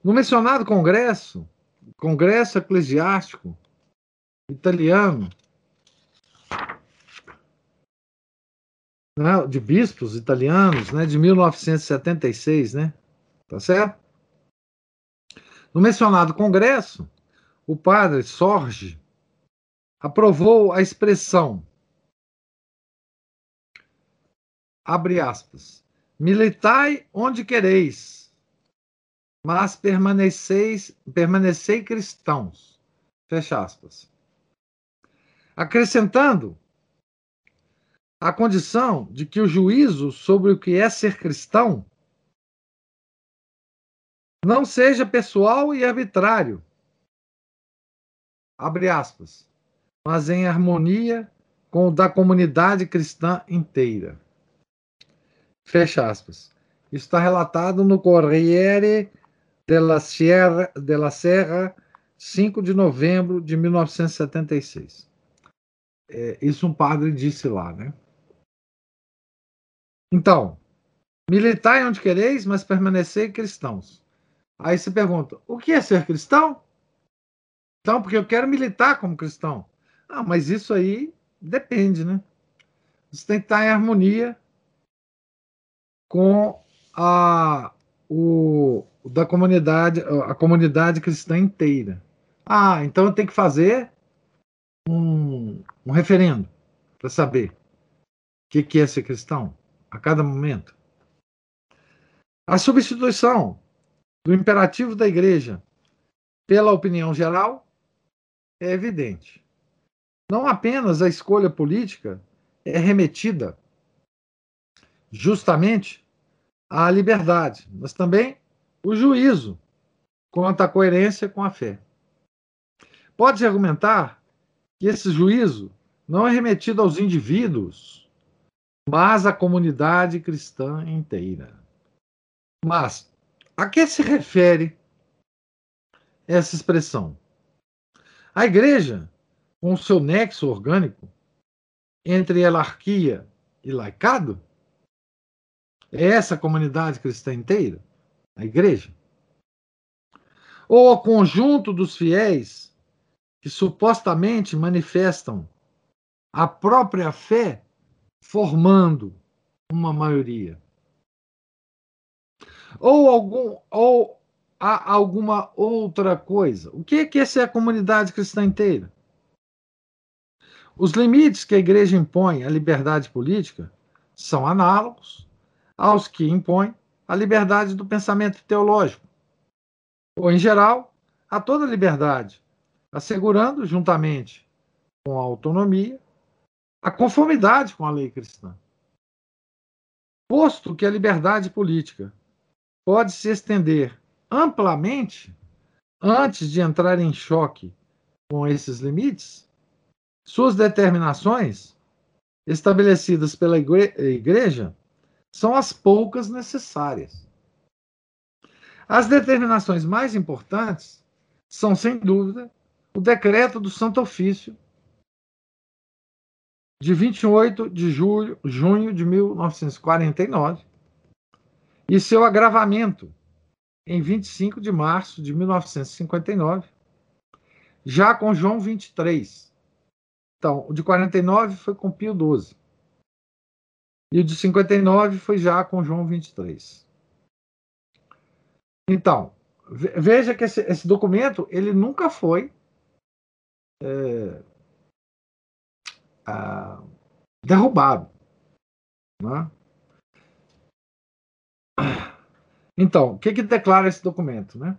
No mencionado congresso, Congresso Eclesiástico Italiano, né, de bispos italianos, né, de 1976, né? Tá certo? No mencionado congresso, o padre Sorge aprovou a expressão abre aspas Militai onde quereis, mas permaneceis, permanecei cristãos. Fecha aspas. Acrescentando a condição de que o juízo sobre o que é ser cristão não seja pessoal e arbitrário, abre aspas, mas em harmonia com o da comunidade cristã inteira. Fecha aspas. Isso está relatado no Corriere della, Sierra, della Serra, 5 de novembro de 1976. É, isso um padre disse lá, né? Então, militai onde quereis, mas permanecer cristãos. Aí você pergunta, o que é ser cristão? Então, porque eu quero militar como cristão. Ah, mas isso aí depende, né? Você tem que estar em harmonia com a o da comunidade a comunidade cristã inteira. Ah, então eu tenho que fazer um, um referendo para saber o que, que é ser cristão a cada momento. A substituição do imperativo da igreja pela opinião geral é evidente. Não apenas a escolha política é remetida justamente a liberdade, mas também o juízo quanto à coerência com a fé. Pode-se argumentar que esse juízo não é remetido aos indivíduos, mas à comunidade cristã inteira. Mas a que se refere essa expressão? A igreja, com seu nexo orgânico entre hierarquia e laicado, é essa comunidade cristã inteira? A igreja? Ou o conjunto dos fiéis que supostamente manifestam a própria fé formando uma maioria? Ou algum ou há alguma outra coisa? O que é que essa é a comunidade cristã inteira? Os limites que a igreja impõe à liberdade política são análogos aos que impõe a liberdade do pensamento teológico, ou, em geral, a toda liberdade, assegurando, juntamente com a autonomia, a conformidade com a lei cristã. Posto que a liberdade política pode se estender amplamente antes de entrar em choque com esses limites, suas determinações, estabelecidas pela Igreja, são as poucas necessárias. As determinações mais importantes são, sem dúvida, o decreto do Santo Ofício de 28 de julho, junho de 1949 e seu agravamento em 25 de março de 1959, já com João 23, então, o de 49 foi com Pio XII. E o de 59 foi já com João 23. Então, veja que esse, esse documento ele nunca foi é, a, derrubado. Né? Então, o que, que declara esse documento? Né?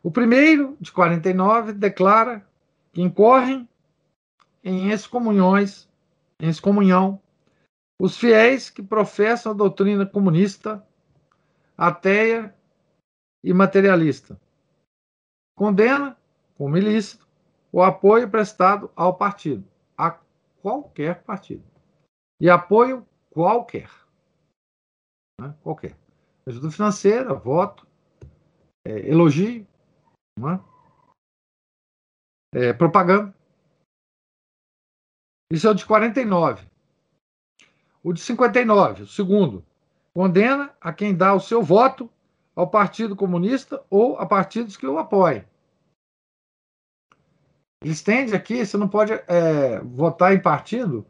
O primeiro, de 49, declara que incorrem em excomunhões, em excomunhão, os fiéis que professam a doutrina comunista, ateia e materialista. Condena, como ilícito, o apoio prestado ao partido, a qualquer partido. E apoio qualquer. Né? Qualquer. Ajuda financeira, voto, é, elogio, é? É, propaganda. Isso é o de 49. O de 59, o segundo, condena a quem dá o seu voto ao Partido Comunista ou a partidos que o apoiem. Estende aqui, você não pode é, votar em partido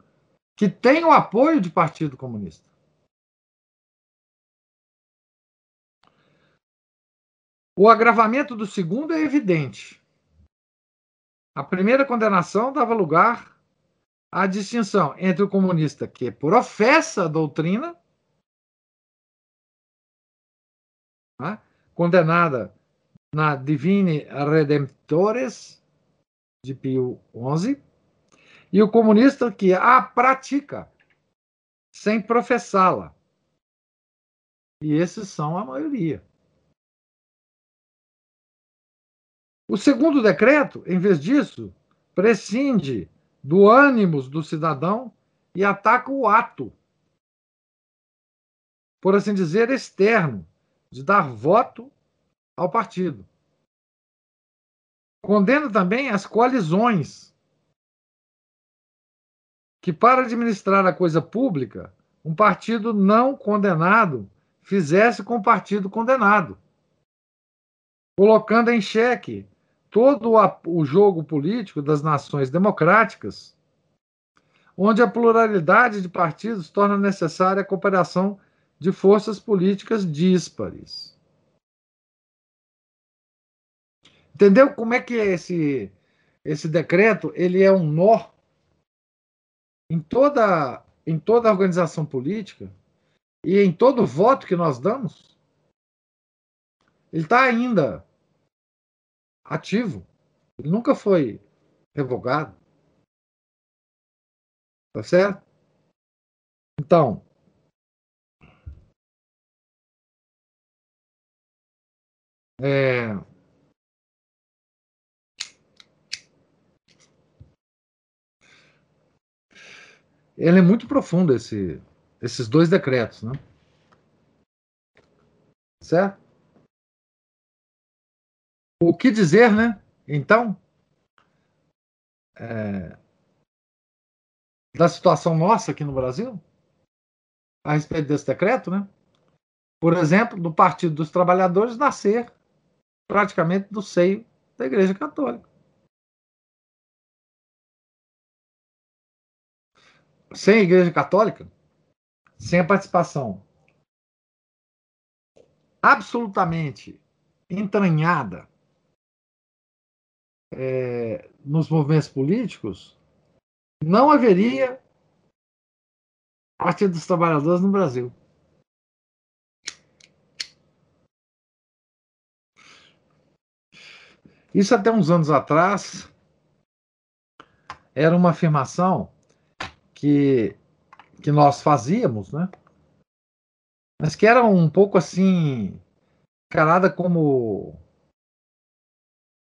que tem o apoio de Partido Comunista. O agravamento do segundo é evidente. A primeira condenação dava lugar a distinção entre o comunista que professa a doutrina, né, condenada na Divine Redemptores, de Pio XI, e o comunista que a pratica sem professá-la. E esses são a maioria. O segundo decreto, em vez disso, prescinde do ânimos do cidadão e ataca o ato, por assim dizer, externo, de dar voto ao partido. Condena também as coalizões, que para administrar a coisa pública, um partido não condenado fizesse com o partido condenado, colocando em xeque todo o jogo político das nações democráticas, onde a pluralidade de partidos torna necessária a cooperação de forças políticas díspares. Entendeu como é que esse esse decreto ele é um nó em toda em toda a organização política e em todo voto que nós damos? Ele está ainda ativo. Ele nunca foi revogado. Tá certo? Então, É, ele é muito profundo, esse, esses dois decretos, né? Certo? O que dizer, né? Então, é, da situação nossa aqui no Brasil, a respeito desse decreto, né? Por exemplo, do Partido dos Trabalhadores nascer praticamente do seio da Igreja Católica. sem a Igreja Católica, sem a participação absolutamente entranhada é, nos movimentos políticos, não haveria Partido dos Trabalhadores no Brasil. Isso até uns anos atrás era uma afirmação que, que nós fazíamos, né? Mas que era um pouco assim, encarada como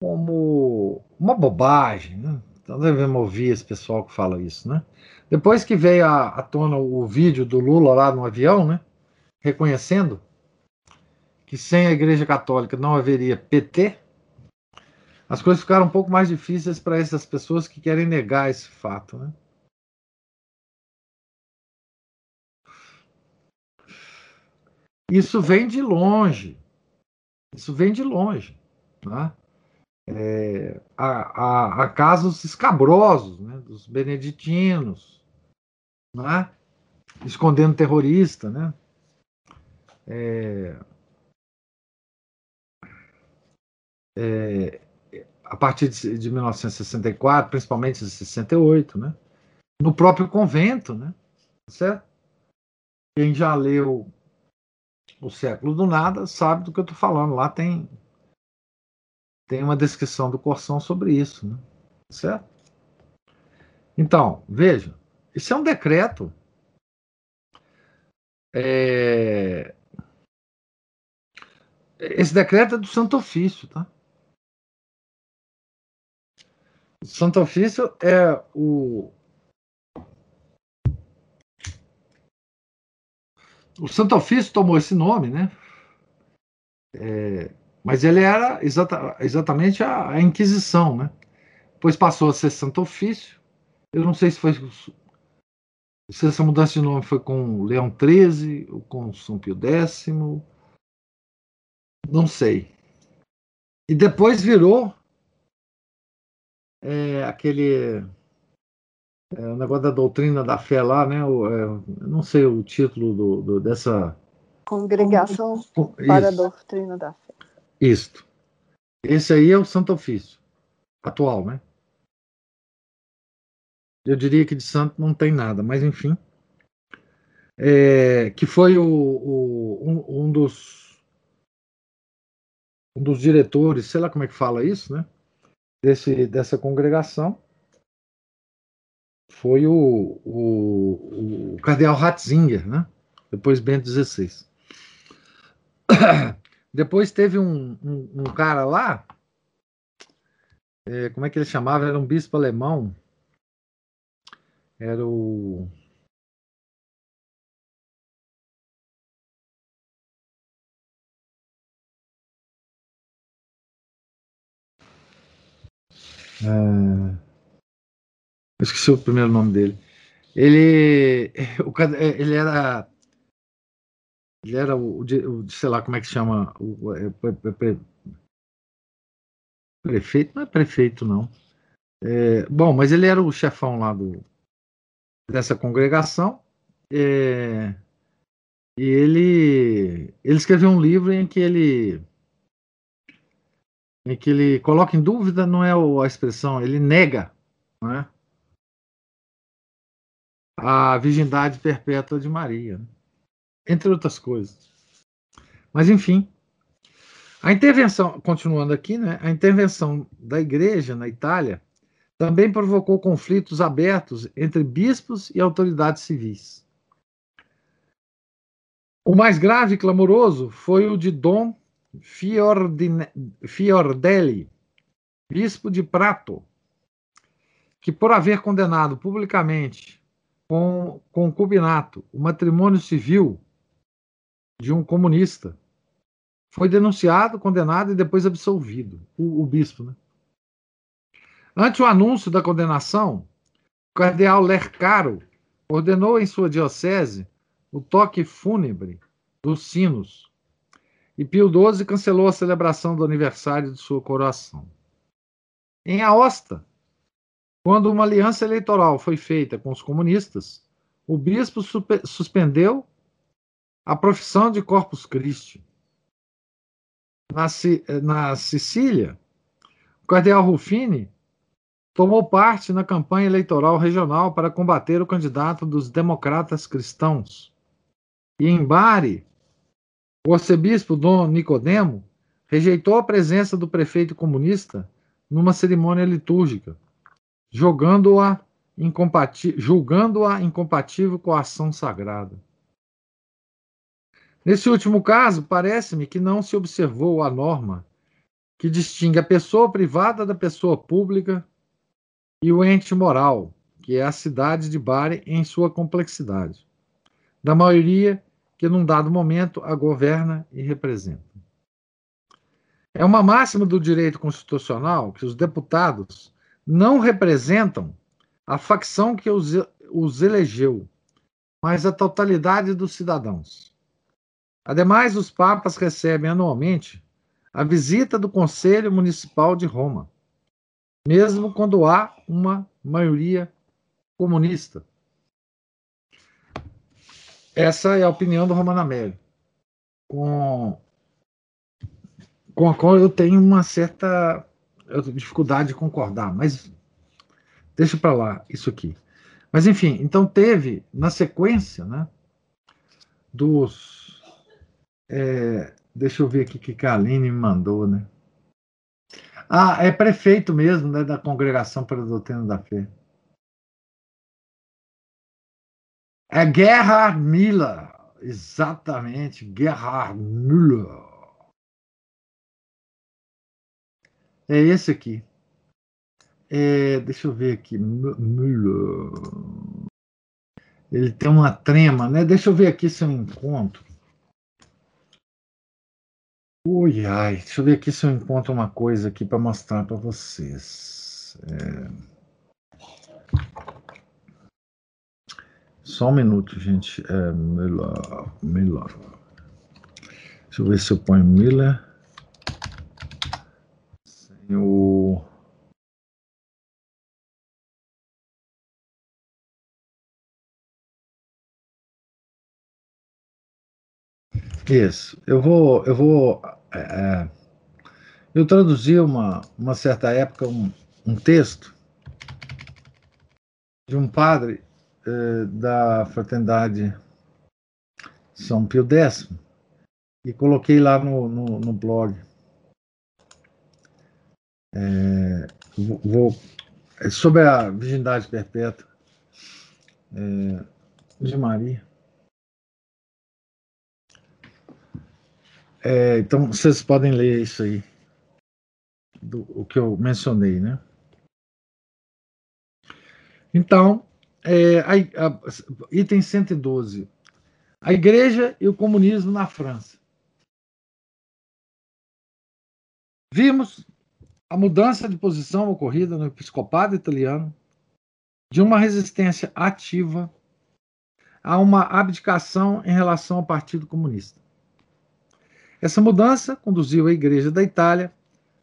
como uma bobagem, né? Então devemos ouvir esse pessoal que fala isso, né? Depois que veio à, tona o vídeo do Lula lá no avião, né? Reconhecendo que sem a Igreja Católica não haveria PT, as coisas ficaram um pouco mais difíceis para essas pessoas que querem negar esse fato, né? Isso vem de longe. Isso vem de longe. Né? É, há, há, há, casos escabrosos né, dos beneditinos, né, escondendo terrorista. Né? É, é, a partir de, de 1964, principalmente em 68, né, no próprio convento, né, certo? Quem já leu o século do nada sabe do que eu estou falando. Lá tem tem uma descrição do Corsão sobre isso, né? certo? Então, veja, isso é um decreto. É... Esse decreto é do Santo Ofício, tá? O Santo Ofício é o, o Santo Ofício tomou esse nome, né? É, mas ele era exata, exatamente a, a, Inquisição, né? Depois passou a ser Santo Ofício. Eu não sei se foi se essa mudança de nome foi com Leão XIII ou com São Pio X. Não sei. E depois virou é, aquele é, o negócio da doutrina da fé lá, né? O, é, não sei o título do, do dessa. Congregação para a Doutrina da Fé. Isto. Esse aí é o Santo Ofício, atual, né? Eu diria que de santo não tem nada, mas enfim. É, que foi o, o um, um, dos um dos diretores, sei lá como é que fala isso, né? Desse, dessa congregação foi o, o, o cardeal Ratzinger, né? depois Bento XVI. Depois teve um, um, um cara lá, é, como é que ele chamava? Era um bispo alemão. Era o. É eu esqueci o primeiro nome dele. Ele, o, é, ele era, ele era o, o, sei lá como é que chama, o, é, prefeito, não é prefeito não. É, bom, mas ele era o chefão lá do, dessa congregação. É, e ele, ele escreveu um livro em que ele em que ele coloca em dúvida, não é a expressão, ele nega, é? a virgindade perpétua de Maria, né? Entre outras coisas. Mas, enfim, a intervenção, continuando aqui, né, a intervenção da igreja na Itália também provocou conflitos abertos entre bispos e autoridades civis. O mais grave e clamoroso foi o de Dom Fiordelli, bispo de Prato, que por haver condenado publicamente com concubinato o matrimônio civil de um comunista, foi denunciado, condenado e depois absolvido, o, o bispo. Né? Ante o anúncio da condenação, o cardeal Lercaro ordenou em sua diocese o toque fúnebre dos sinos, e Pio XII cancelou a celebração do aniversário de sua coroação. Em Aosta, quando uma aliança eleitoral foi feita com os comunistas, o bispo suspendeu a profissão de Corpus Christi. Na, na Sicília, o cardeal Ruffini tomou parte na campanha eleitoral regional para combater o candidato dos democratas cristãos. E em Bari, o arcebispo Dom Nicodemo rejeitou a presença do prefeito comunista numa cerimônia litúrgica, julgando-a incompati julgando incompatível com a ação sagrada. Nesse último caso, parece-me que não se observou a norma que distingue a pessoa privada da pessoa pública e o ente moral, que é a cidade de Bari em sua complexidade, da maioria que num dado momento a governa e representa. É uma máxima do direito constitucional que os deputados não representam a facção que os, elegeu, mas a totalidade dos cidadãos. Ademais, os papas recebem anualmente a visita do Conselho Municipal de Roma, mesmo quando há uma maioria comunista. Essa é a opinião do Romano Amélio, com, com a qual eu tenho uma certa dificuldade de concordar, mas deixa para lá isso aqui. Mas enfim, então teve na sequência, né, dos é, deixa eu ver aqui o que a Aline me mandou, né? Ah, é prefeito mesmo, né, da Congregação para a Doutrina da Fé. É Gerhard Miller. Exatamente, Gerhard Müller. É esse aqui. É, deixa eu ver aqui. Müller. Ele tem uma trema, né? Deixa eu ver aqui se eu encontro. Ui, ai, deixa eu ver aqui se eu encontro uma coisa aqui para mostrar para vocês. É... Só um minuto, gente. É Miller. Miller. Deixa eu ver se eu ponho Miller. Sem o. Isso. Eu vou. Eu vou. É, é eu traduzi uma, uma certa época um, um texto de um padre eh, da Fraternidade São Pio X e coloquei lá no, no, no blog. É, vou, é sobre a virgindade perpétua é, de Maria. É, então vocês podem ler isso aí, do, o que eu mencionei, né? Então, é, a, a, item 112. A igreja e o comunismo na França. Vimos a mudança de posição ocorrida no episcopado italiano de uma resistência ativa a uma abdicação em relação ao Partido Comunista. Essa mudança conduziu a Igreja da Itália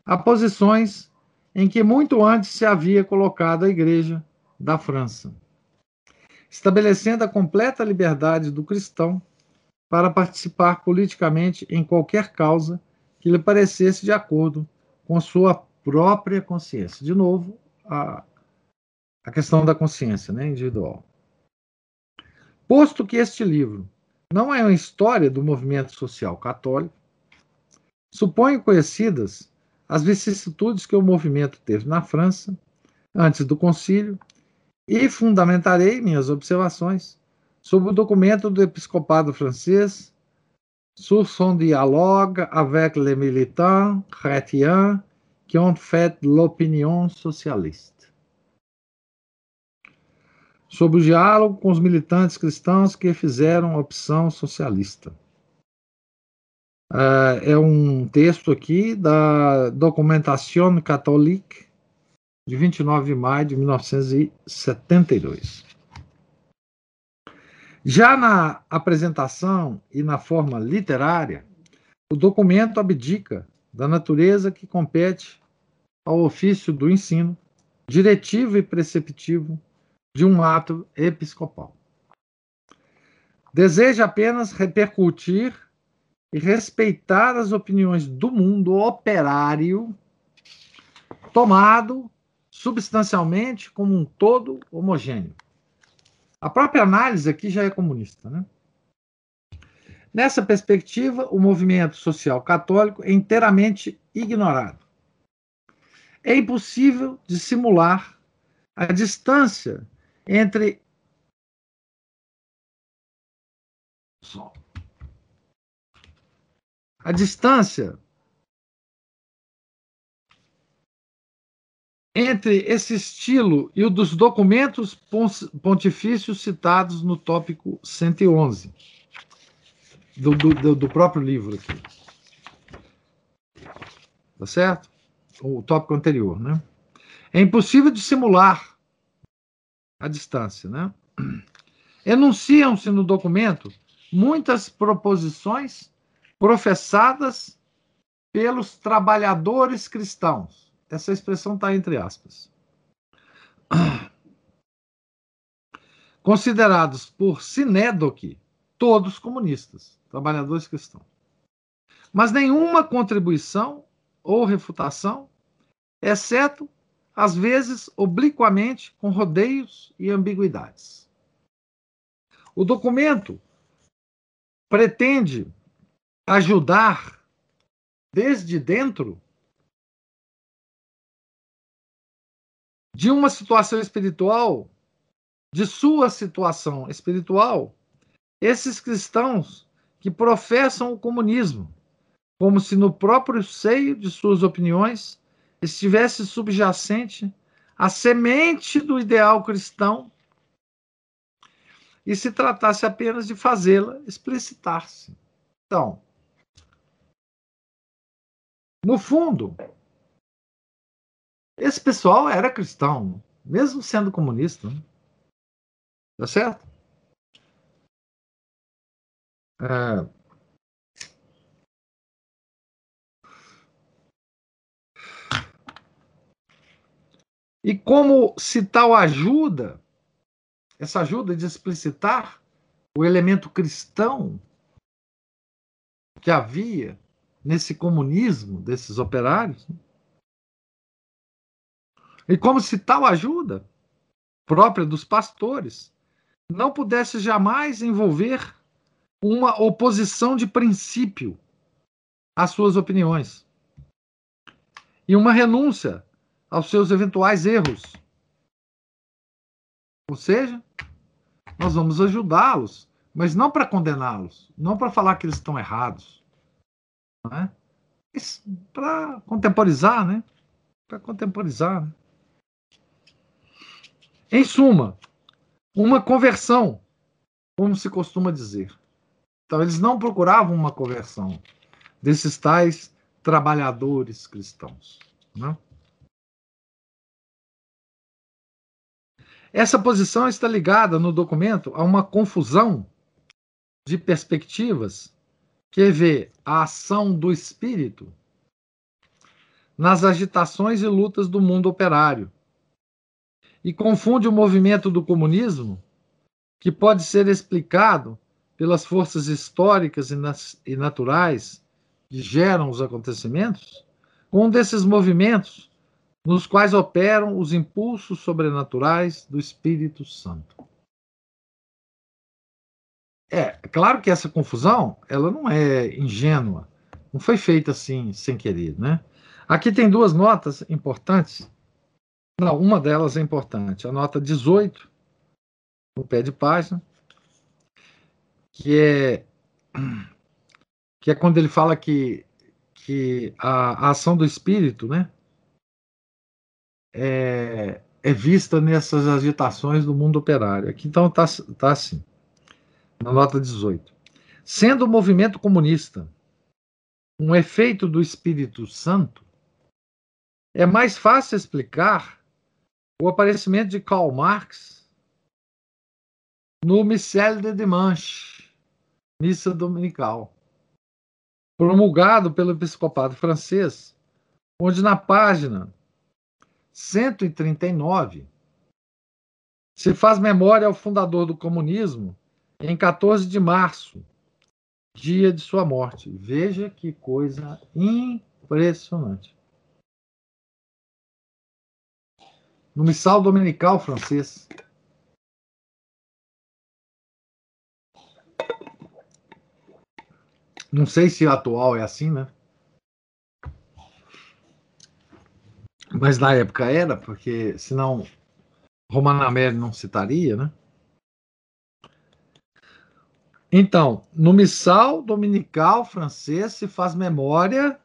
a posições em que muito antes se havia colocado a Igreja da França estabelecendo a completa liberdade do cristão para participar politicamente em qualquer causa que lhe parecesse de acordo com sua própria consciência. De novo, a, a questão da consciência né, individual. Posto que este livro não é uma história do movimento social católico, suponho conhecidas as vicissitudes que o movimento teve na França antes do concílio e fundamentarei minhas observações sobre o documento do episcopado francês sur son dialogue avec les militants chrétiens qui ont fait l'opinion socialiste. Sobre o diálogo com os militantes cristãos que fizeram a opção socialista. Uh, é um texto aqui da Documentação Catholique, de 29 de maio de 1972. Já na apresentação e na forma literária, o documento abdica da natureza que compete ao ofício do ensino, diretivo e preceptivo de um ato episcopal. Deseja apenas repercutir e respeitar as opiniões do mundo operário, tomado substancialmente como um todo homogêneo. A própria análise aqui já é comunista. Né? Nessa perspectiva, o movimento social católico é inteiramente ignorado. É impossível dissimular a distância entre a distância entre esse estilo e o dos documentos pontifícios citados no tópico 111 do, do, do próprio livro aqui. Tá certo? O tópico anterior, né? É impossível dissimular a distância, né? Enunciam-se no documento muitas proposições professadas pelos trabalhadores cristãos essa expressão está entre aspas. Considerados por Sinédoque todos comunistas, trabalhadores cristãos. Mas nenhuma contribuição ou refutação, exceto, às vezes, obliquamente, com rodeios e ambiguidades. O documento pretende ajudar desde dentro de uma situação espiritual, de sua situação espiritual, esses cristãos que professam o comunismo, como se no próprio seio de suas opiniões estivesse subjacente a semente do ideal cristão e se tratasse apenas de fazê-la explicitar-se. Então, no fundo, esse pessoal era cristão, mesmo sendo comunista. Né? Tá certo? É... E como se tal ajuda, essa ajuda de explicitar o elemento cristão que havia nesse comunismo desses operários? E como se tal ajuda, própria dos pastores, não pudesse jamais envolver uma oposição de princípio às suas opiniões e uma renúncia aos seus eventuais erros. Ou seja, nós vamos ajudá-los, mas não para condená-los, não para falar que eles estão errados, né? para contemporizar, né? Para contemporizar. Né? Em suma, uma conversão, como se costuma dizer. Então, eles não procuravam uma conversão desses tais trabalhadores cristãos. Né? Essa posição está ligada no documento a uma confusão de perspectivas que vê a ação do espírito nas agitações e lutas do mundo operário e confunde o movimento do comunismo, que pode ser explicado pelas forças históricas e, naturais que geram os acontecimentos, com um desses movimentos nos quais operam os impulsos sobrenaturais do Espírito Santo. É, claro que essa confusão, ela não é ingênua, não foi feita assim sem querer, né? Aqui tem duas notas importantes não, uma delas é importante. A nota 18, no pé de página, que é que é quando ele fala que, que a, a ação do espírito, né, é, é vista nessas agitações do mundo operário. Aqui então está tá assim, na nota 18. Sendo o movimento comunista um efeito do Espírito Santo, é mais fácil explicar o aparecimento de Karl Marx no Missel de Dimanche, missa dominical, promulgado pelo episcopado francês, onde na página 139 se faz memória ao fundador do comunismo em 14 de março, dia de sua morte. Veja que coisa impressionante. No missal dominical francês. Não sei se atual é assim, né? Mas na época era, porque senão Romana não citaria, né? Então, no missal dominical francês se faz memória.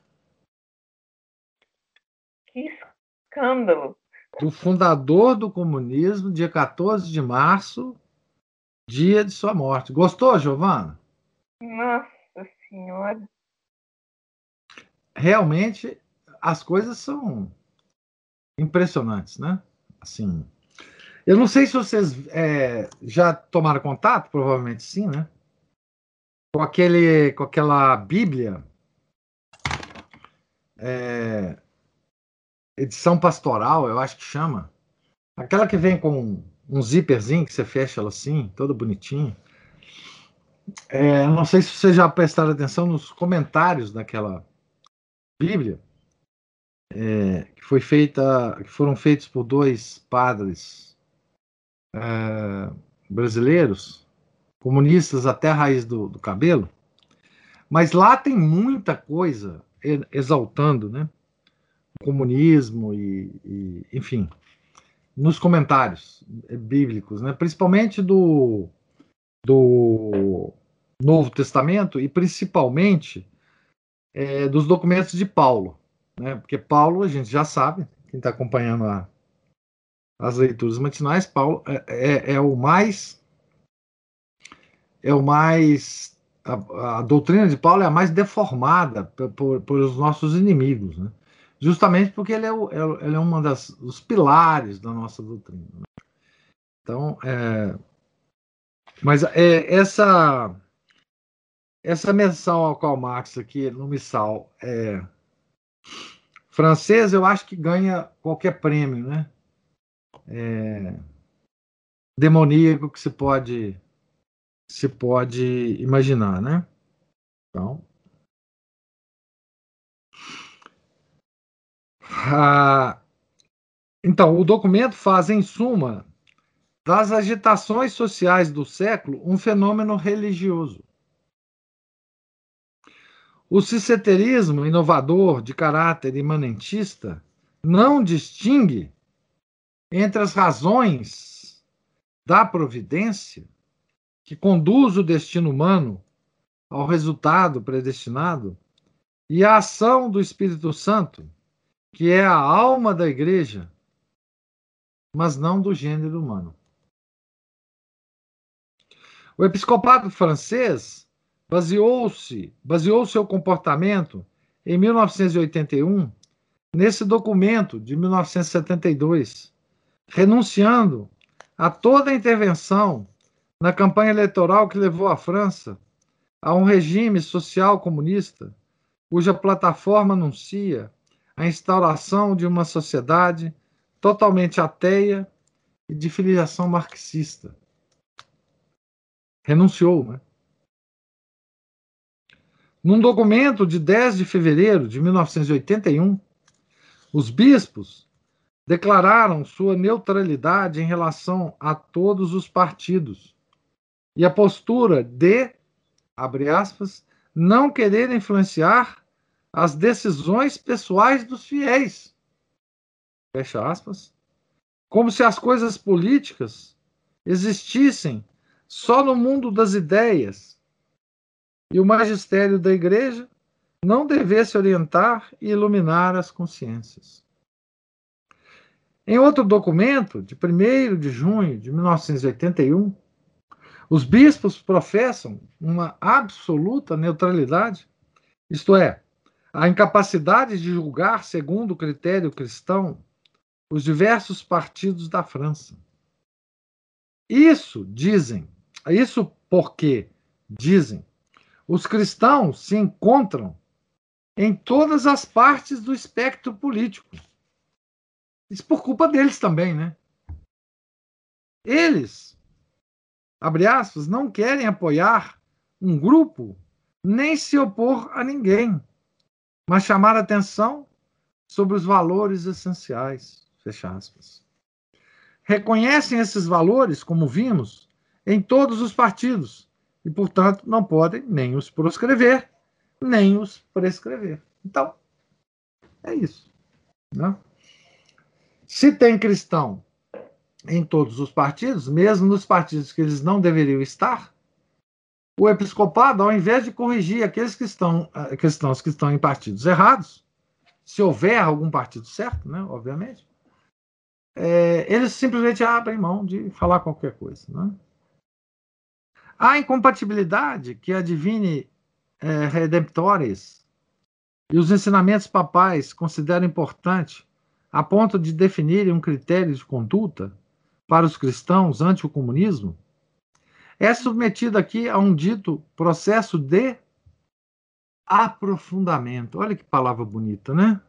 Que escândalo! Do fundador do comunismo, dia 14 de março, dia de sua morte. Gostou, Giovana? Nossa Senhora! Realmente, as coisas são impressionantes, né? Assim, eu não sei se vocês é, já tomaram contato, provavelmente sim, né? Com aquele, com aquela Bíblia, é, edição pastoral, eu acho que chama, aquela que vem com um zíperzinho que você fecha ela assim, todo bonitinho. É, não sei se vocês já prestaram atenção nos comentários daquela Bíblia, é, que foi feita, que foram feitos por dois padres é, brasileiros comunistas até a raiz do, do cabelo, mas lá tem muita coisa exaltando né, o comunismo e, e, enfim, nos comentários bíblicos, né, principalmente do, do Novo Testamento e principalmente é, dos documentos de Paulo, né, porque Paulo, a gente já sabe, quem está acompanhando a, as leituras matinais, Paulo é, é, é o mais é o mais. A, a, doutrina de Paulo é a mais deformada por, por, por os nossos inimigos, né? justamente porque ele é, o, é, ele é uma das, dos pilares da nossa doutrina. Né? Então, é, mas é, essa essa menção ao Karl Marx aqui no Missal é, francês, eu acho que ganha qualquer prêmio, né? É, demoníaco que se pode se pode imaginar, né? Então, ah, então o documento faz, em suma, das agitações sociais do século um fenômeno religioso. O ciceterismo inovador de caráter imanentista não distingue entre as razões da providência que conduz o destino humano ao resultado predestinado, e a ação do Espírito Santo, que é a alma da igreja, mas não do gênero humano. O episcopado francês baseou-se, baseou seu comportamento em 1981 nesse documento de 1972, renunciando a toda intervenção na campanha eleitoral que levou a França a um regime social comunista, cuja plataforma anuncia a instauração de uma sociedade totalmente ateia e de filiação marxista. Renunciou, né? Num documento de 10 de fevereiro de 1981, os bispos declararam sua neutralidade em relação a todos os partidos e a postura de, abre aspas, não querer influenciar as decisões pessoais dos fiéis. Fecha aspas. Como se as coisas políticas existissem só no mundo das ideias e o magistério da Igreja não devesse orientar e iluminar as consciências. Em outro documento, de 1 de junho de 1981, os bispos professam uma absoluta neutralidade, isto é, a incapacidade de julgar segundo o critério cristão os diversos partidos da França. Isso, dizem, isso porque, dizem, os cristãos se encontram em todas as partes do espectro político. Isso por culpa deles também, né? Eles, abre aspas, não querem apoiar um grupo nem se opor a ninguém, mas chamar atenção sobre os valores essenciais. Fecha aspas. Reconhecem esses valores, como vimos, em todos os partidos e, portanto, não podem nem os proscrever, nem os prescrever. Então, é isso. Né? Se tem cristão em todos os partidos, mesmo nos partidos que eles não deveriam estar, o episcopado, ao invés de corrigir aqueles que estão, eh, cristãos que estão em partidos errados, se houver algum partido certo, né, obviamente, é, eles simplesmente abrem mão de falar qualquer coisa. Né? A incompatibilidade que a Divine é, Redemptores e os ensinamentos papais consideram importante a ponto de definirem um critério de conduta para os cristãos ante o comunismo, é submetida aqui a um dito processo de aprofundamento. Olha que palavra bonita, né?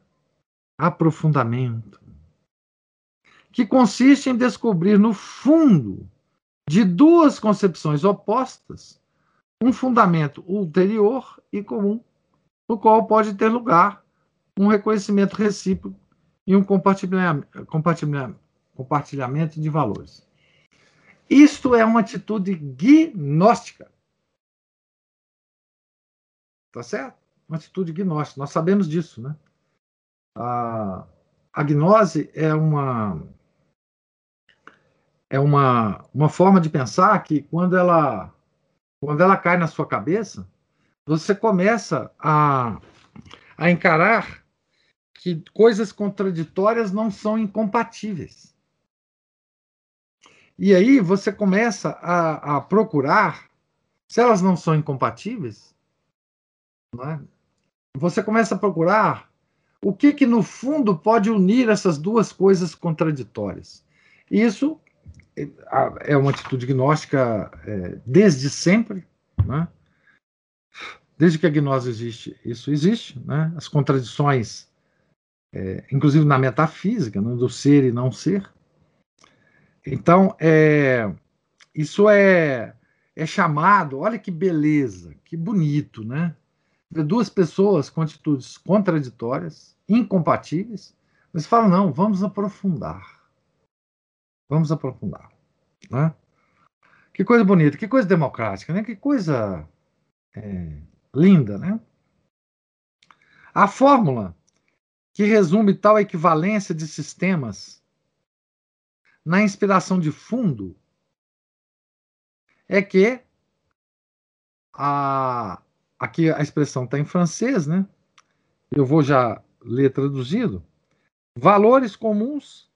Aprofundamento que consiste em descobrir no fundo de duas concepções opostas um fundamento ulterior e comum, no qual pode ter lugar um reconhecimento recíproco e um compartilhamento, compartilhamento de valores. Isto é uma atitude gnóstica. Tá certo? Uma atitude gnóstica. Nós sabemos disso, né? A, a gnose é uma é uma, uma forma de pensar que quando ela quando ela cai na sua cabeça, você começa a, a encarar que coisas contraditórias não são incompatíveis. E aí você começa a, a procurar, se elas não são incompatíveis, é? você começa a procurar o que, que no fundo pode unir essas duas coisas contraditórias. Isso é uma atitude gnóstica é, desde sempre, né? desde que a gnose existe, isso existe, né? as contradições, é, inclusive na metafísica, né? do ser e não ser. Então, é, isso é, é chamado, olha que beleza, que bonito, né? Duas pessoas com atitudes contraditórias, incompatíveis, mas falam, não, vamos aprofundar. Vamos aprofundar. Né? Que coisa bonita, que coisa democrática, né? que coisa é, linda. Né? A fórmula que resume tal equivalência de sistemas na inspiração de fundo é que a, aqui a expressão está em francês, né? Eu vou já ler traduzido. Valores comuns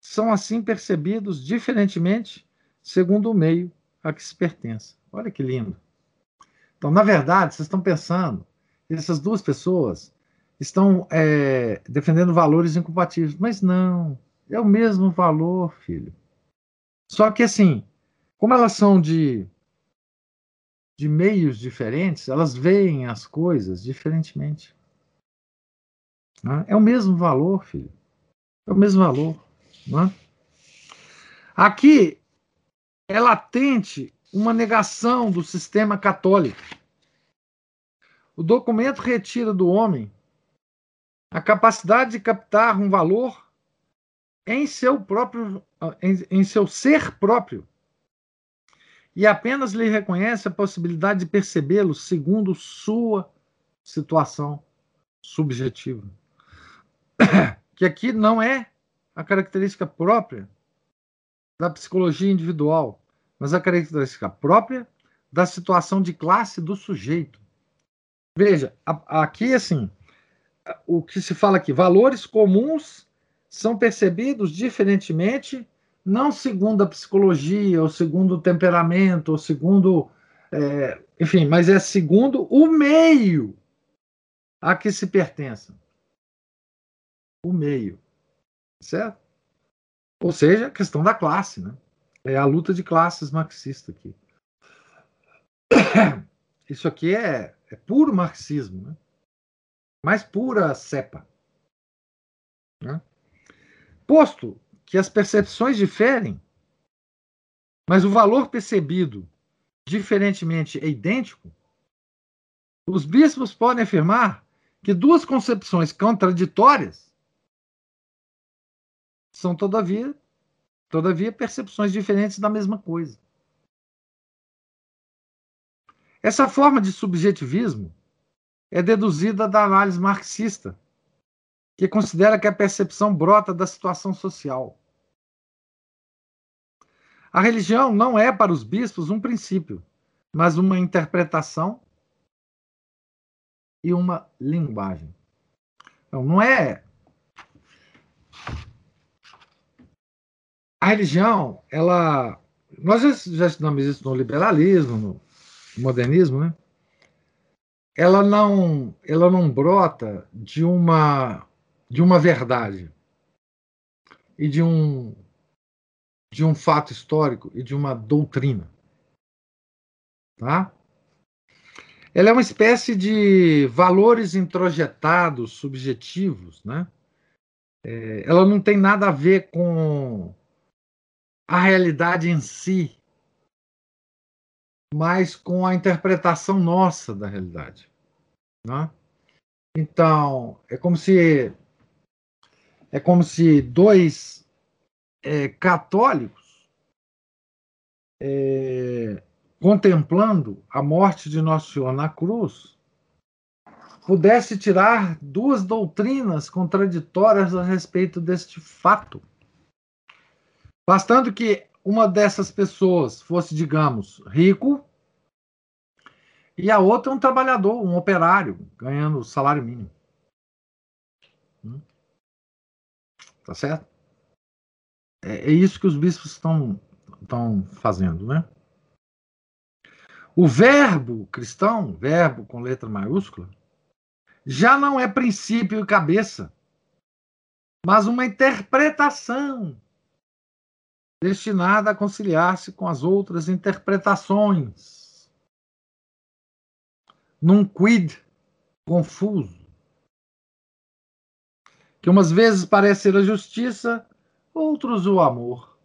são assim percebidos diferentemente segundo o meio a que se pertence. Olha que lindo. Então, na verdade, vocês estão pensando essas duas pessoas estão é, defendendo valores incompatíveis, mas não, é o mesmo valor, filho. Só que assim, como elas são de de meios diferentes, elas veem as coisas diferentemente. Né? É o mesmo valor, filho. É o mesmo valor. É? Aqui é latente uma negação do sistema católico. O documento retira do homem a capacidade de captar um valor em seu próprio em, em seu ser próprio e apenas lhe reconhece a possibilidade de percebê-lo segundo sua situação subjetiva. Que aqui não é a característica própria da psicologia individual, mas a característica própria da situação de classe do sujeito. Veja, aqui assim, o que se fala aqui, valores comuns são percebidos diferentemente, não segundo a psicologia, ou segundo o temperamento, ou segundo, é, enfim, mas é segundo o meio a que se pertença. O meio, certo? Ou seja, a questão da classe, né? É a luta de classes marxista aqui. Isso aqui é, é puro marxismo, né? mais pura cepa. Né? Posto que as percepções diferem, mas o valor percebido diferentemente é idêntico, os bispos podem afirmar que duas concepções contraditórias são, todavia, todavia percepções diferentes da mesma coisa. Essa forma de subjetivismo é deduzida da análise marxista, que considera que a percepção brota da situação social. A religião não é para os bispos um princípio, mas uma interpretação e uma linguagem. Então, não é. A religião, ela. Nós já estudamos isso no liberalismo, no modernismo, né? Ela não, ela não brota de uma de uma verdade e de um de um fato histórico e de uma doutrina, tá? Ela é uma espécie de valores introjetados, subjetivos, né? É, ela não tem nada a ver com a realidade em si, mas com a interpretação nossa da realidade. Né? Então, é como se é como se dois é, católicos é, contemplando a morte de Nosso Senhor na cruz pudesse tirar duas doutrinas contraditórias a respeito deste fato. Bastando que uma dessas pessoas fosse, digamos, rico, e a outra um trabalhador, um operário, ganhando salário mínimo. Tá certo? É, é isso que os bispos estão, estão fazendo, né? O verbo cristão, verbo com letra maiúscula, já não é princípio e cabeça, mas uma interpretação destinada a conciliar-se com as outras interpretações, num quid confuso, que umas vezes parece ser a justiça, outros o amor.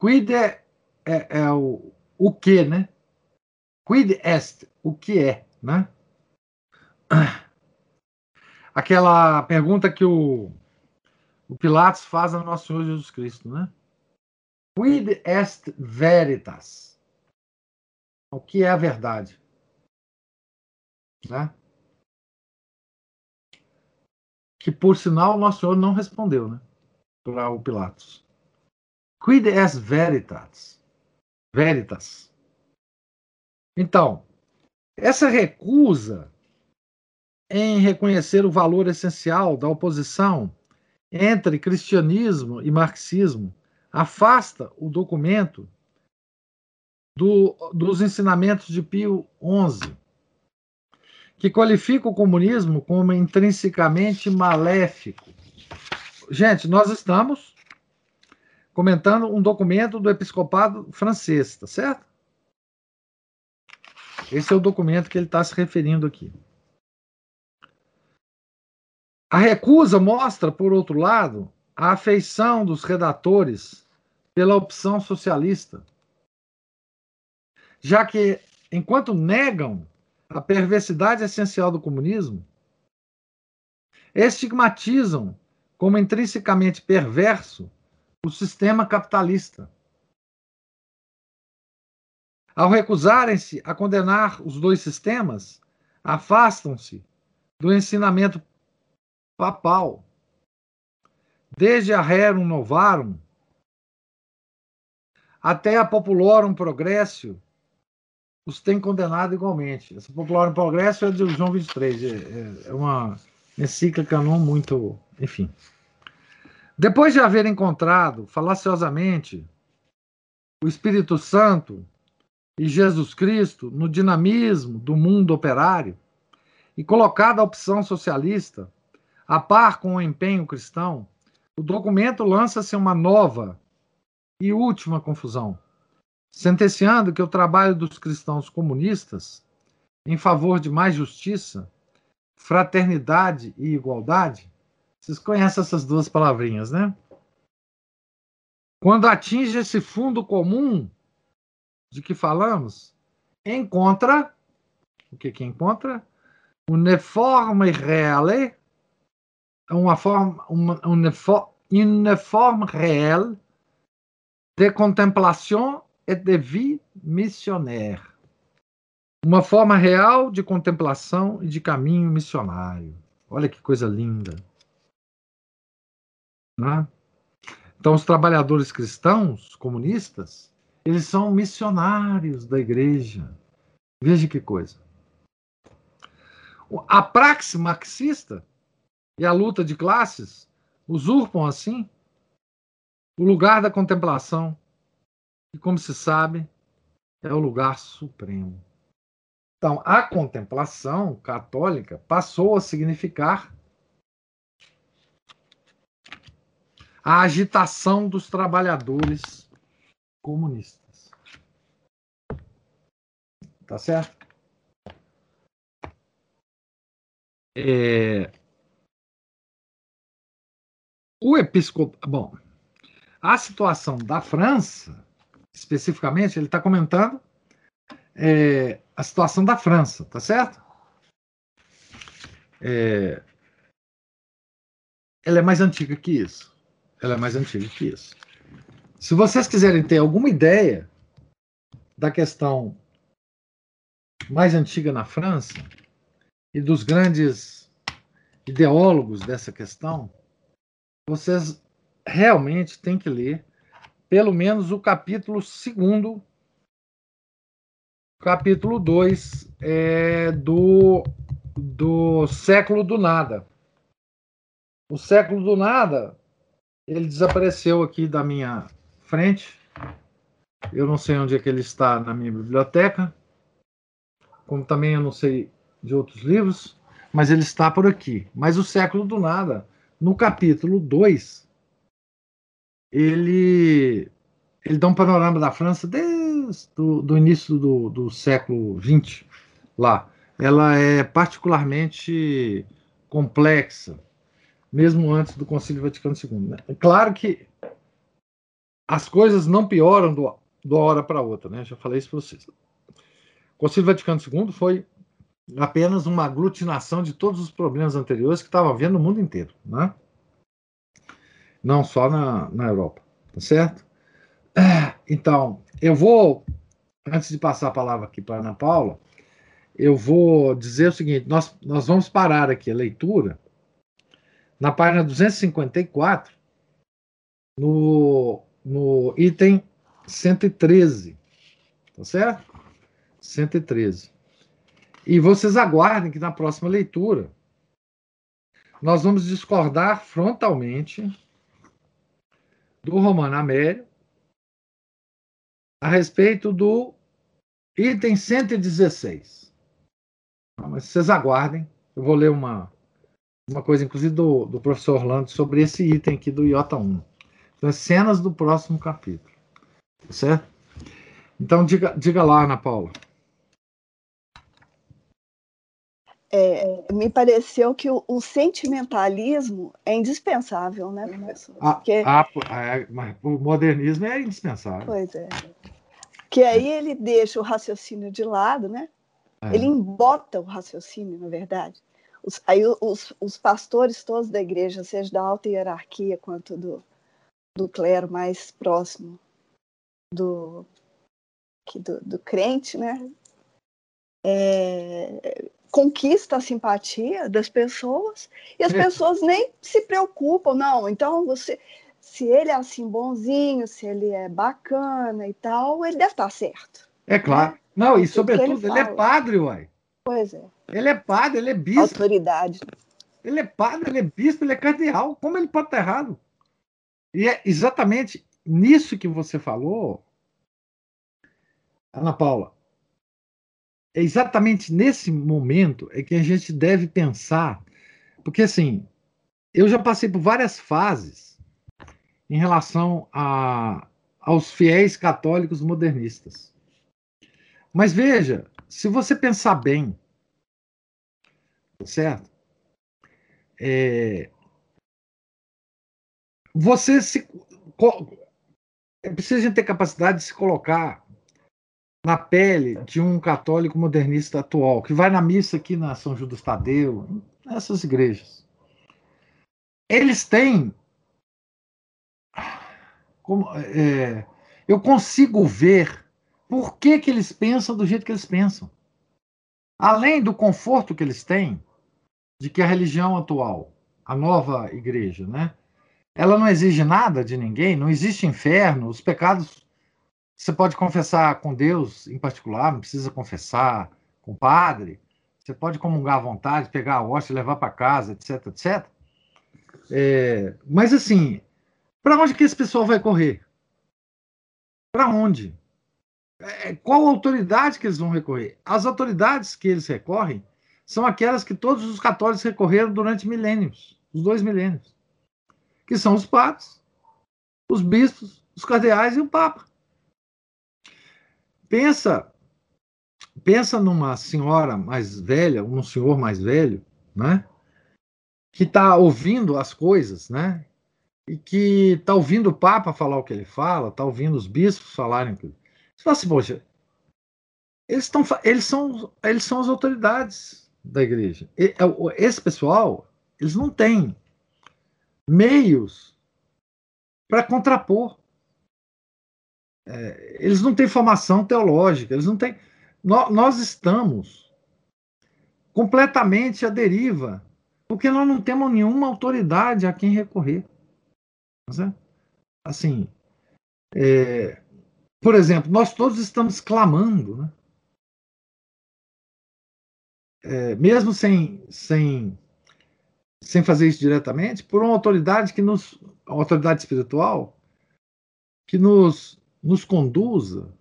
Quid é, é, é o, o que, né? Quid est, o que é, né? Aquela pergunta que o o Pilatos faz ao nosso Senhor Jesus Cristo, né? Quid est veritas? O que é a verdade? Né? Que por sinal o nosso Senhor não respondeu, né? Para o Pilatos. Quid est veritas? Veritas. Então, essa recusa em reconhecer o valor essencial da oposição entre cristianismo e marxismo afasta o documento do, dos ensinamentos de Pio XI, que qualifica o comunismo como intrinsecamente maléfico. Gente, nós estamos comentando um documento do episcopado francês, tá certo? Esse é o documento que ele está se referindo aqui. A recusa mostra, por outro lado, a afeição dos redatores pela opção socialista, já que, enquanto negam a perversidade essencial do comunismo, estigmatizam como intrinsecamente perverso o sistema capitalista. Ao recusarem-se a condenar os dois sistemas, afastam-se do ensinamento papal. Desde a Rerum Novarum, até a Populorum Progressio os tem condenado igualmente. Essa Populorum Progressio é de João 23, é, é, é uma encíclica não muito. Enfim. Depois de haver encontrado falaciosamente o Espírito Santo e Jesus Cristo no dinamismo do mundo operário e colocado a opção socialista a par com o empenho cristão, o documento lança-se uma nova e última confusão, sentenciando que o trabalho dos cristãos comunistas em favor de mais justiça, fraternidade e igualdade, vocês conhecem essas duas palavrinhas, né? Quando atinge esse fundo comum de que falamos, encontra o que que encontra? Uniforme reale uma forma, uma, une, une forme réelle de contemplação et de vie missionnaire. Uma forma real de contemplação e de caminho missionário. Olha que coisa linda. Né? Então, os trabalhadores cristãos, comunistas, eles são missionários da igreja. Veja que coisa. A praxe marxista e a luta de classes usurpam, assim, o lugar da contemplação, que, como se sabe, é o lugar supremo. Então, a contemplação católica passou a significar a agitação dos trabalhadores comunistas. Tá certo? É, o episcopado. Bom, a situação da França, especificamente, ele está comentando é, a situação da França, tá certo? É, ela é mais antiga que isso. Ela é mais antiga que isso. Se vocês quiserem ter alguma ideia da questão mais antiga na França e dos grandes ideólogos dessa questão, vocês realmente têm que ler pelo menos o capítulo segundo, capítulo 2 é, do, do século do nada. O século do nada, ele desapareceu aqui da minha frente. Eu não sei onde é que ele está na minha biblioteca, como também eu não sei de outros livros, mas ele está por aqui. Mas o século do nada no capítulo 2, ele, ele dá um panorama da França desde do, do início do, do século XX lá. Ela é particularmente complexa, mesmo antes do Concílio Vaticano II. Né? É claro que as coisas não pioram do, do hora para outra, né? Já falei isso para vocês. O Concílio Vaticano II foi apenas uma aglutinação de todos os problemas anteriores que estava havendo no mundo inteiro, né? Não só na, na Europa, tá certo? Então, eu vou, antes de passar a palavra aqui para Ana Paula, eu vou dizer o seguinte: nós, nós vamos parar aqui a leitura na página 254, no, no item 113, tá certo? 113. E vocês aguardem que na próxima leitura nós vamos discordar frontalmente do Romano Amério a respeito do item 116. Mas vocês aguardem, eu vou ler uma, uma coisa, inclusive, do, do professor Orlando sobre esse item aqui do Iota 1. Então, é cenas do próximo capítulo. Tá certo? Então, diga, diga lá, Ana Paula. É, me pareceu que o, o, sentimentalismo é indispensável, né, professor? Ah, Porque... Ah, é, mas o modernismo é indispensável. Pois é. Que aí ele deixa o raciocínio de lado, né? É. Ele embota o raciocínio, na verdade. Os, aí os, os pastores todos da igreja, seja da alta hierarquia quanto do, do clero mais próximo do, do, do crente, né? É, conquista a simpatia das pessoas e as é. pessoas nem se preocupam, não. Então você se ele é assim bonzinho, se ele é bacana e tal, ele deve estar certo. É claro. Né? Não, e sobretudo, ele, ele, é padre, uai. Pois é. Ele é padre, ele é bispo. Autoridade. Ele é padre, ele é bispo, ele é cardeal. Como ele pode estar errado? E é exatamente nisso que você falou, Ana Paula. É exatamente nesse momento é que a gente deve pensar, porque assim, eu já passei por várias fases em relação a, aos fiéis católicos modernistas. Mas veja, se você pensar bem, certo? É, você se. É ter capacidade de se colocar na pele de um católico modernista atual, que vai na missa aqui na São Judas Tadeu, nessas igrejas. Eles têm. Como, é, eu consigo ver por que, que eles pensam do jeito que eles pensam. Além do conforto que eles têm de que a religião atual, a nova igreja, né, ela não exige nada de ninguém, não existe inferno, os pecados você pode confessar com Deus em particular, não precisa confessar com o padre. Você pode comungar à vontade, pegar a hóstia, levar para casa, etc, etc. É, mas assim, para onde que esse pessoal vai correr? Para onde? É, qual autoridade que eles vão recorrer? As autoridades que eles recorrem são aquelas que todos os católicos recorreram durante milênios, os dois milênios, que são os padres, os bispos, os cardeais e o papa. Pensa, pensa numa senhora mais velha, um senhor mais velho, né? Que está ouvindo as coisas, né? E que está ouvindo o Papa falar o que ele fala, está ouvindo os bispos falarem. Você fala assim, poxa, eles, estão, eles, são, eles são as autoridades da igreja. É, esse pessoal, eles não têm meios para contrapor. É, eles não têm formação teológica, eles não têm. Nós, nós estamos completamente à deriva, porque nós não temos nenhuma autoridade a quem recorrer. É? Assim, é, por exemplo, nós todos estamos clamando, né? É, mesmo sem, sem, sem fazer isso diretamente, por uma autoridade que nos, autoridade espiritual que nos nos conduza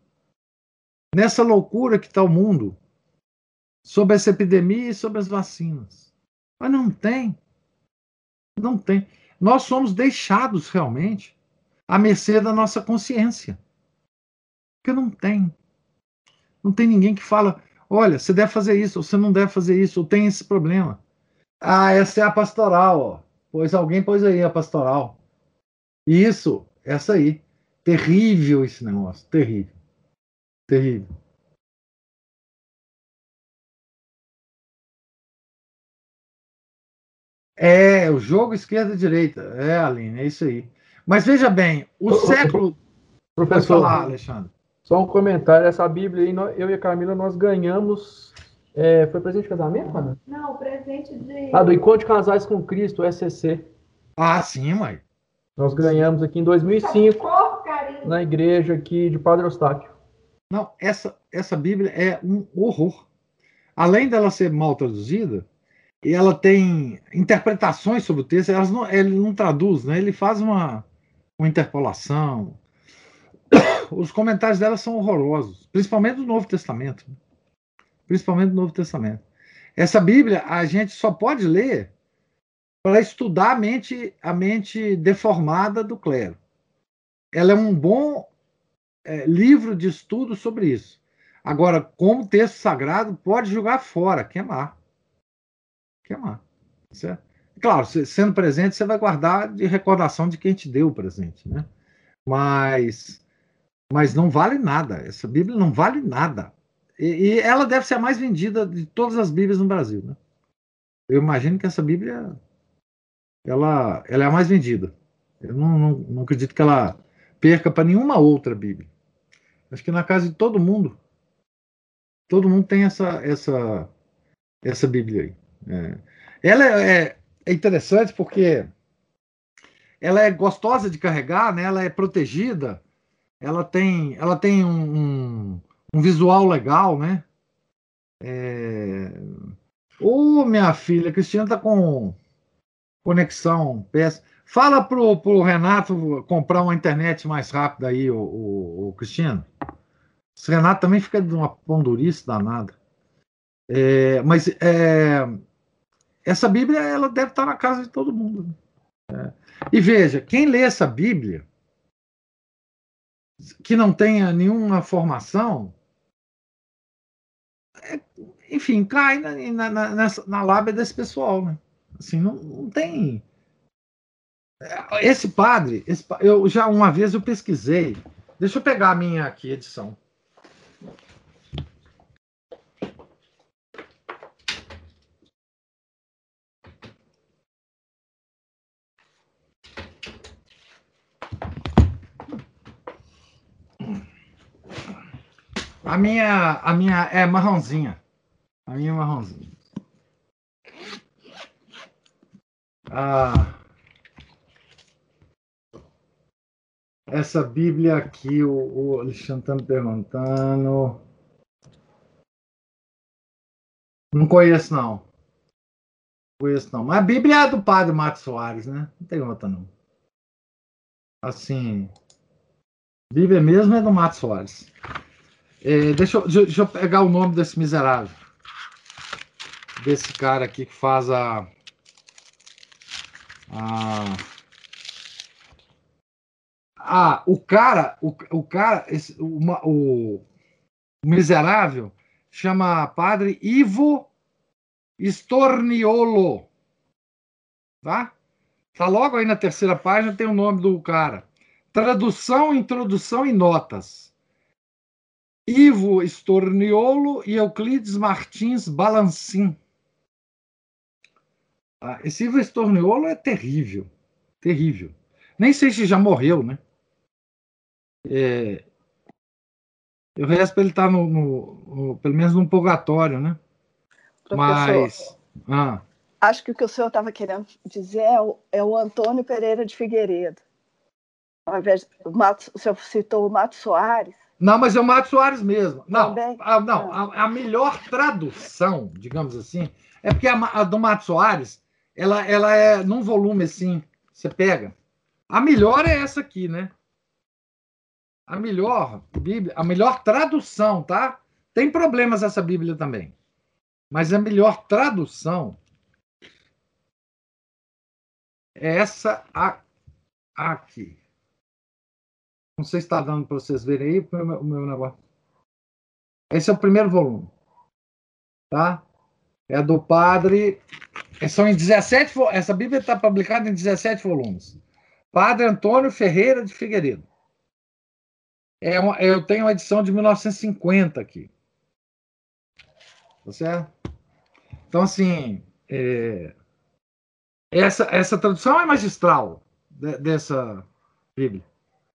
nessa loucura que está o mundo sobre essa epidemia e sobre as vacinas. Mas não tem. Não tem. Nós somos deixados realmente à mercê da nossa consciência. Porque não tem. Não tem ninguém que fala, olha, você deve fazer isso, ou você não deve fazer isso, ou tem esse problema. Ah, essa é a pastoral, ó. Pois alguém pôs aí a pastoral. Isso, essa aí. Terrível esse negócio, terrível. Terrível. É, o jogo esquerda-direita. É, Aline, é isso aí. Mas veja bem, o século. Professor, falar, Alexandre. Só um comentário. Essa Bíblia aí, eu e a Camila, nós ganhamos. É, foi presente de casamento, Ana? Não, presente de. Ah, do Encontro de Casais com Cristo, SCC. Ah, sim, mãe. Nós ganhamos aqui em 2005 na igreja aqui de Padre Eustáquio. Não, essa, essa Bíblia é um horror. Além dela ser mal traduzida, e ela tem interpretações sobre o texto, elas não, ele não traduz, né? ele faz uma, uma interpolação. Os comentários dela são horrorosos, principalmente do Novo Testamento. Principalmente do Novo Testamento. Essa Bíblia a gente só pode ler para estudar a mente, a mente deformada do clero ela é um bom é, livro de estudo sobre isso. Agora, como texto sagrado, pode jogar fora, queimar. Queimar. Certo? Claro, sendo presente, você vai guardar de recordação de quem te deu o presente, né? Mas, mas não vale nada. Essa Bíblia não vale nada. E, e ela deve ser a mais vendida de todas as Bíblias no Brasil, né? Eu imagino que essa Bíblia ela, ela é a mais vendida. Eu não, não, não acredito que ela perca para nenhuma outra Bíblia. Acho que na casa de todo mundo, todo mundo tem essa essa essa Bíblia aí. É. Ela é, é, é interessante porque ela é gostosa de carregar, né? Ela é protegida, ela tem, ela tem um, um, um visual legal, né? É... Ô, minha filha, a Cristina tá com conexão, peça. Fala pro, pro Renato comprar uma internet mais rápida aí, o, o, o Cristiano. Esse Renato também fica de uma pondurice danada. É, mas é, essa Bíblia ela deve estar na casa de todo mundo. Né? É. E veja, quem lê essa Bíblia que não tenha nenhuma formação, é, enfim, cai na, na, na, na lábia desse pessoal. Né? Assim, não, não tem esse padre, esse, eu já uma vez eu pesquisei. Deixa eu pegar a minha aqui edição. A minha, a minha é marronzinha. A minha é marronzinha. Ah. Essa Bíblia aqui, o, o Alexandre está me perguntando. Não conheço, não. Não conheço, não. Mas a Bíblia é do padre Mato Soares, né? Não tem outra, não. Assim. Bíblia mesmo é do Mato Soares. É, deixa, eu, deixa eu pegar o nome desse miserável. Desse cara aqui que faz a. a ah, o cara, o, o cara, esse, o, o, miserável chama padre Ivo Storniolo. Tá? Tá logo aí na terceira página, tem o nome do cara. Tradução, introdução e notas. Ivo Storniolo e Euclides Martins Balancin. Ah, esse Ivo Storniolo é terrível. Terrível. Nem sei se já morreu, né? É, o resto ele está no, no, no, pelo menos no purgatório, né? Professor, Mas. Ah. Acho que o que o senhor estava querendo dizer é o, é o, Antônio Pereira de Figueiredo. Ao invés o, Mato, o senhor citou o Mato Soares. Não, mas é o Mato Soares mesmo. Não, a, não ah. a, a, melhor tradução, digamos assim, é porque a, a, do Mato Soares, ela, ela é num volume assim, você pega. A melhor é essa aqui, né? a melhor Bíblia, a melhor tradução, tá? Tem problemas essa Bíblia também. Mas a melhor tradução é essa aqui. Não sei se está dando para vocês verem aí o meu, o meu negócio. Esse é o primeiro volume. Tá? É do padre. É, são em 17. Essa Bíblia está publicada em 17 volumes. Padre Antônio Ferreira de Figueiredo. É uma, eu tenho uma edição de 1950 aqui. Tá certo? Então, assim, é, essa, essa tradução é magistral de, dessa Bíblia.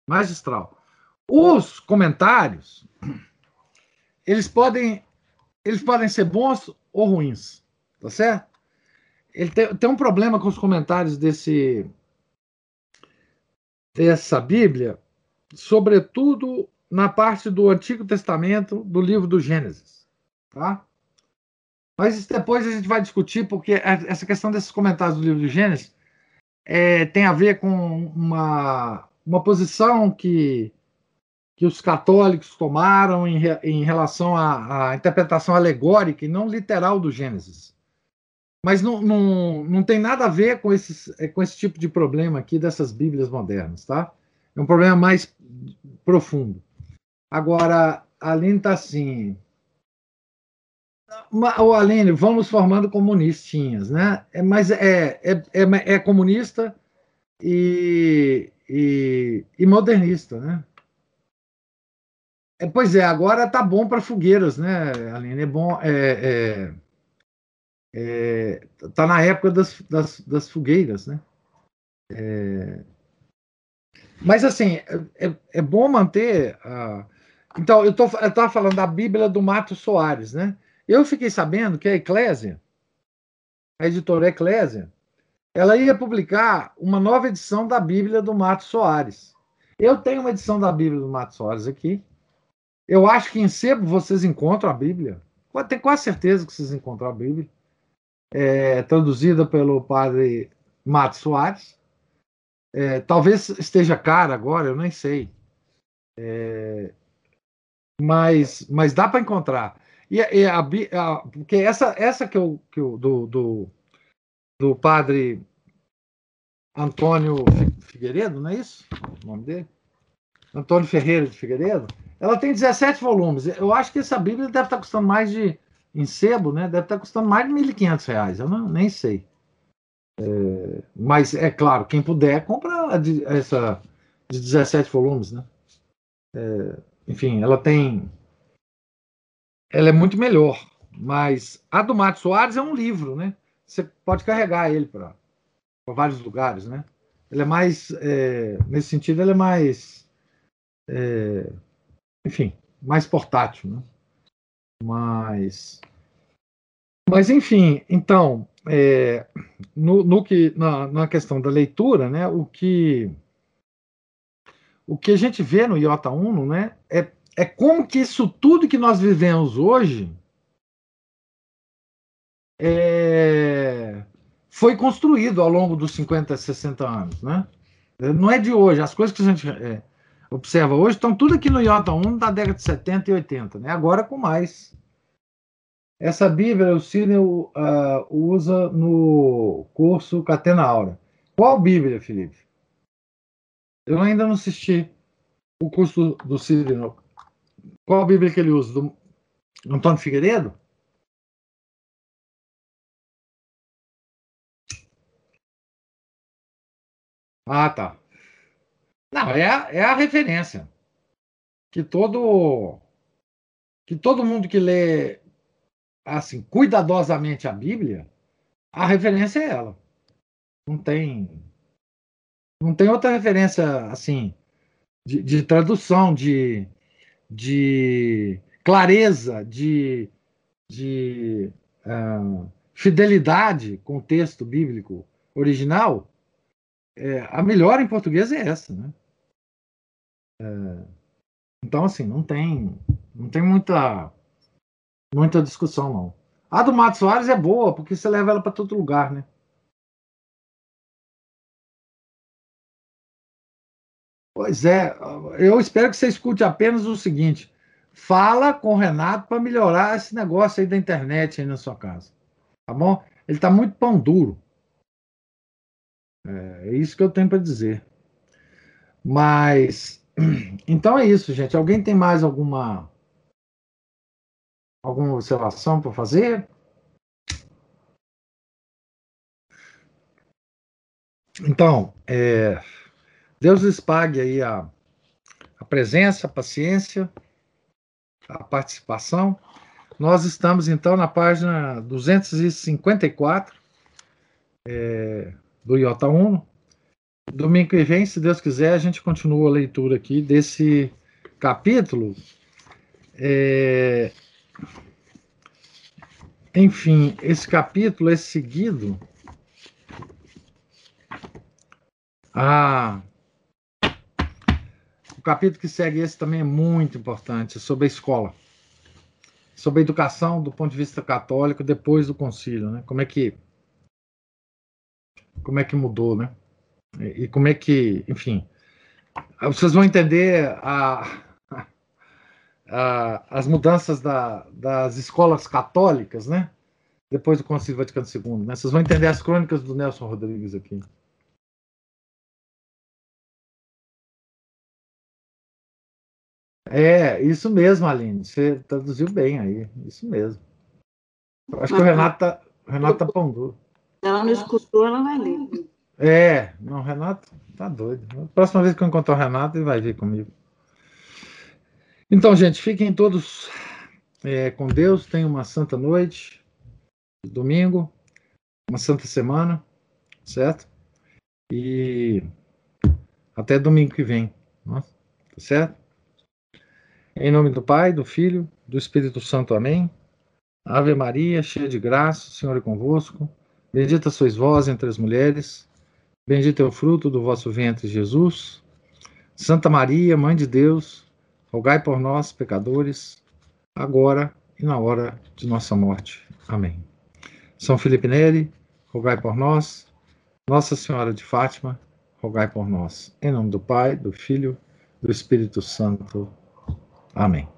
Magistral. Os comentários, eles podem, eles podem ser bons ou ruins. Tá certo? Ele tem, tem um problema com os comentários desse dessa Bíblia, sobretudo na parte do Antigo Testamento do livro do Gênesis. Tá? Mas depois a gente vai discutir, porque essa questão desses comentários do livro do Gênesis é, tem a ver com uma, uma posição que, que os católicos tomaram em, em relação à, à interpretação alegórica e não literal do Gênesis. Mas não, não, não tem nada a ver com, esses, com esse tipo de problema aqui dessas Bíblias modernas, tá? É um problema mais profundo. Agora, a Aline está assim. O Aline, vamos formando comunistinhas, né? É, mas é, é, é, é comunista e, e, e, modernista, né? É, pois é, agora tá bom para fogueiras, né, Aline? É bom. É, é, é, tá na época das, das, das fogueiras, né? É, mas, assim, é, é bom manter. Uh, então, eu estava falando da Bíblia do Mato Soares, né? Eu fiquei sabendo que a Eclésia, a editora Eclésia, ela ia publicar uma nova edição da Bíblia do Mato Soares. Eu tenho uma edição da Bíblia do Mato Soares aqui. Eu acho que em sebo vocês encontram a Bíblia. Tenho quase certeza que vocês encontram a Bíblia. É, traduzida pelo padre Mato Soares. É, talvez esteja cara agora, eu nem sei. É, mas, mas dá para encontrar. E, e a, a, porque essa, essa que eu, que eu do, do, do padre Antônio Figueiredo, não é isso? O nome dele? Antônio Ferreira de Figueiredo. Ela tem 17 volumes. Eu acho que essa Bíblia deve estar custando mais de. Em sebo, né? Deve estar custando mais de R$ 1.500. Eu não, nem sei. É, mas é claro, quem puder, compra de, essa de 17 volumes, né? É, enfim, ela tem. Ela é muito melhor. Mas a do Mato Soares é um livro, né? Você pode carregar ele para vários lugares, né? Ele é mais. É, nesse sentido, ele é mais. É, enfim, mais portátil, né? Mas. Mas, enfim, então, é, no, no, que, na, na, questão da leitura, né, o que o que a gente vê no Iota Uno, né, é, é como que isso tudo que nós vivemos hoje é, foi construído ao longo dos 50, 60 anos, né? Não é de hoje. As coisas que a gente é, observa hoje estão tudo aqui no Iota 1 da década de 70 e 80, né? Agora com mais. Essa Bíblia o Cine uh, usa no curso Catena Aura. Qual Bíblia, Felipe? Eu ainda não assisti o curso do Cine. Qual Bíblia que ele usa? Do Antônio Figueiredo? Ah, tá. Não, é, a- é a referência. Que todo que todo mundo que lê assim cuidadosamente a Bíblia, a referência é ela. Não tem não tem outra referência assim de, de tradução, de, de clareza, de, de ah, fidelidade com o texto bíblico original é, a melhor em português é essa, né? É, então, assim, não tem, não tem muita, muita discussão, não. A do Mato Soares é boa, porque você leva ela para todo lugar, né? Pois é, eu espero que você escute apenas o seguinte: fala com o Renato para melhorar esse negócio aí da internet aí na sua casa. Tá bom? Ele está muito pão duro. É, é isso que eu tenho para dizer. Mas então é isso, gente. Alguém tem mais alguma alguma observação para fazer? Então, é, Deus lhes pague aí a, a presença, a paciência, a participação. Nós estamos então na página 254. É, do Iota Uno. Domingo que vem, se Deus quiser, a gente continua a leitura aqui desse capítulo. É... Enfim, esse capítulo é seguido. Ah, o capítulo que segue esse também é muito importante, sobre a escola, sobre a educação do ponto de vista católico depois do concílio, né? Como é que como é que mudou, né? E, como é que, enfim, vocês vão entender a, a, as mudanças da, das escolas católicas, né? Depois do Concílio Vaticano II, né? Vocês vão entender as crônicas do Nelson Rodrigues aqui. É, isso mesmo, Aline. Você traduziu bem aí. Isso mesmo. Acho que o Renato o Renato tá pão duro. Ela não escutou, ela vai ler. É, não, Renato tá doido. Próxima vez que eu encontrar o Renato, ele vai vir comigo. Então, gente, fiquem todos é, com Deus. Tenham uma santa noite, domingo, uma santa semana, certo? E até domingo que vem, né? tá certo? Em nome do Pai, do Filho, do Espírito Santo, amém. Ave Maria, cheia de graça, o Senhor é convosco. Bendita sois vós entre as mulheres, bendito é o fruto do vosso ventre, Jesus. Santa Maria, Mãe de Deus, rogai por nós, pecadores, agora e na hora de nossa morte. Amém. São Felipe Neri, rogai por nós. Nossa Senhora de Fátima, rogai por nós. Em nome do Pai, do Filho, do Espírito Santo. Amém.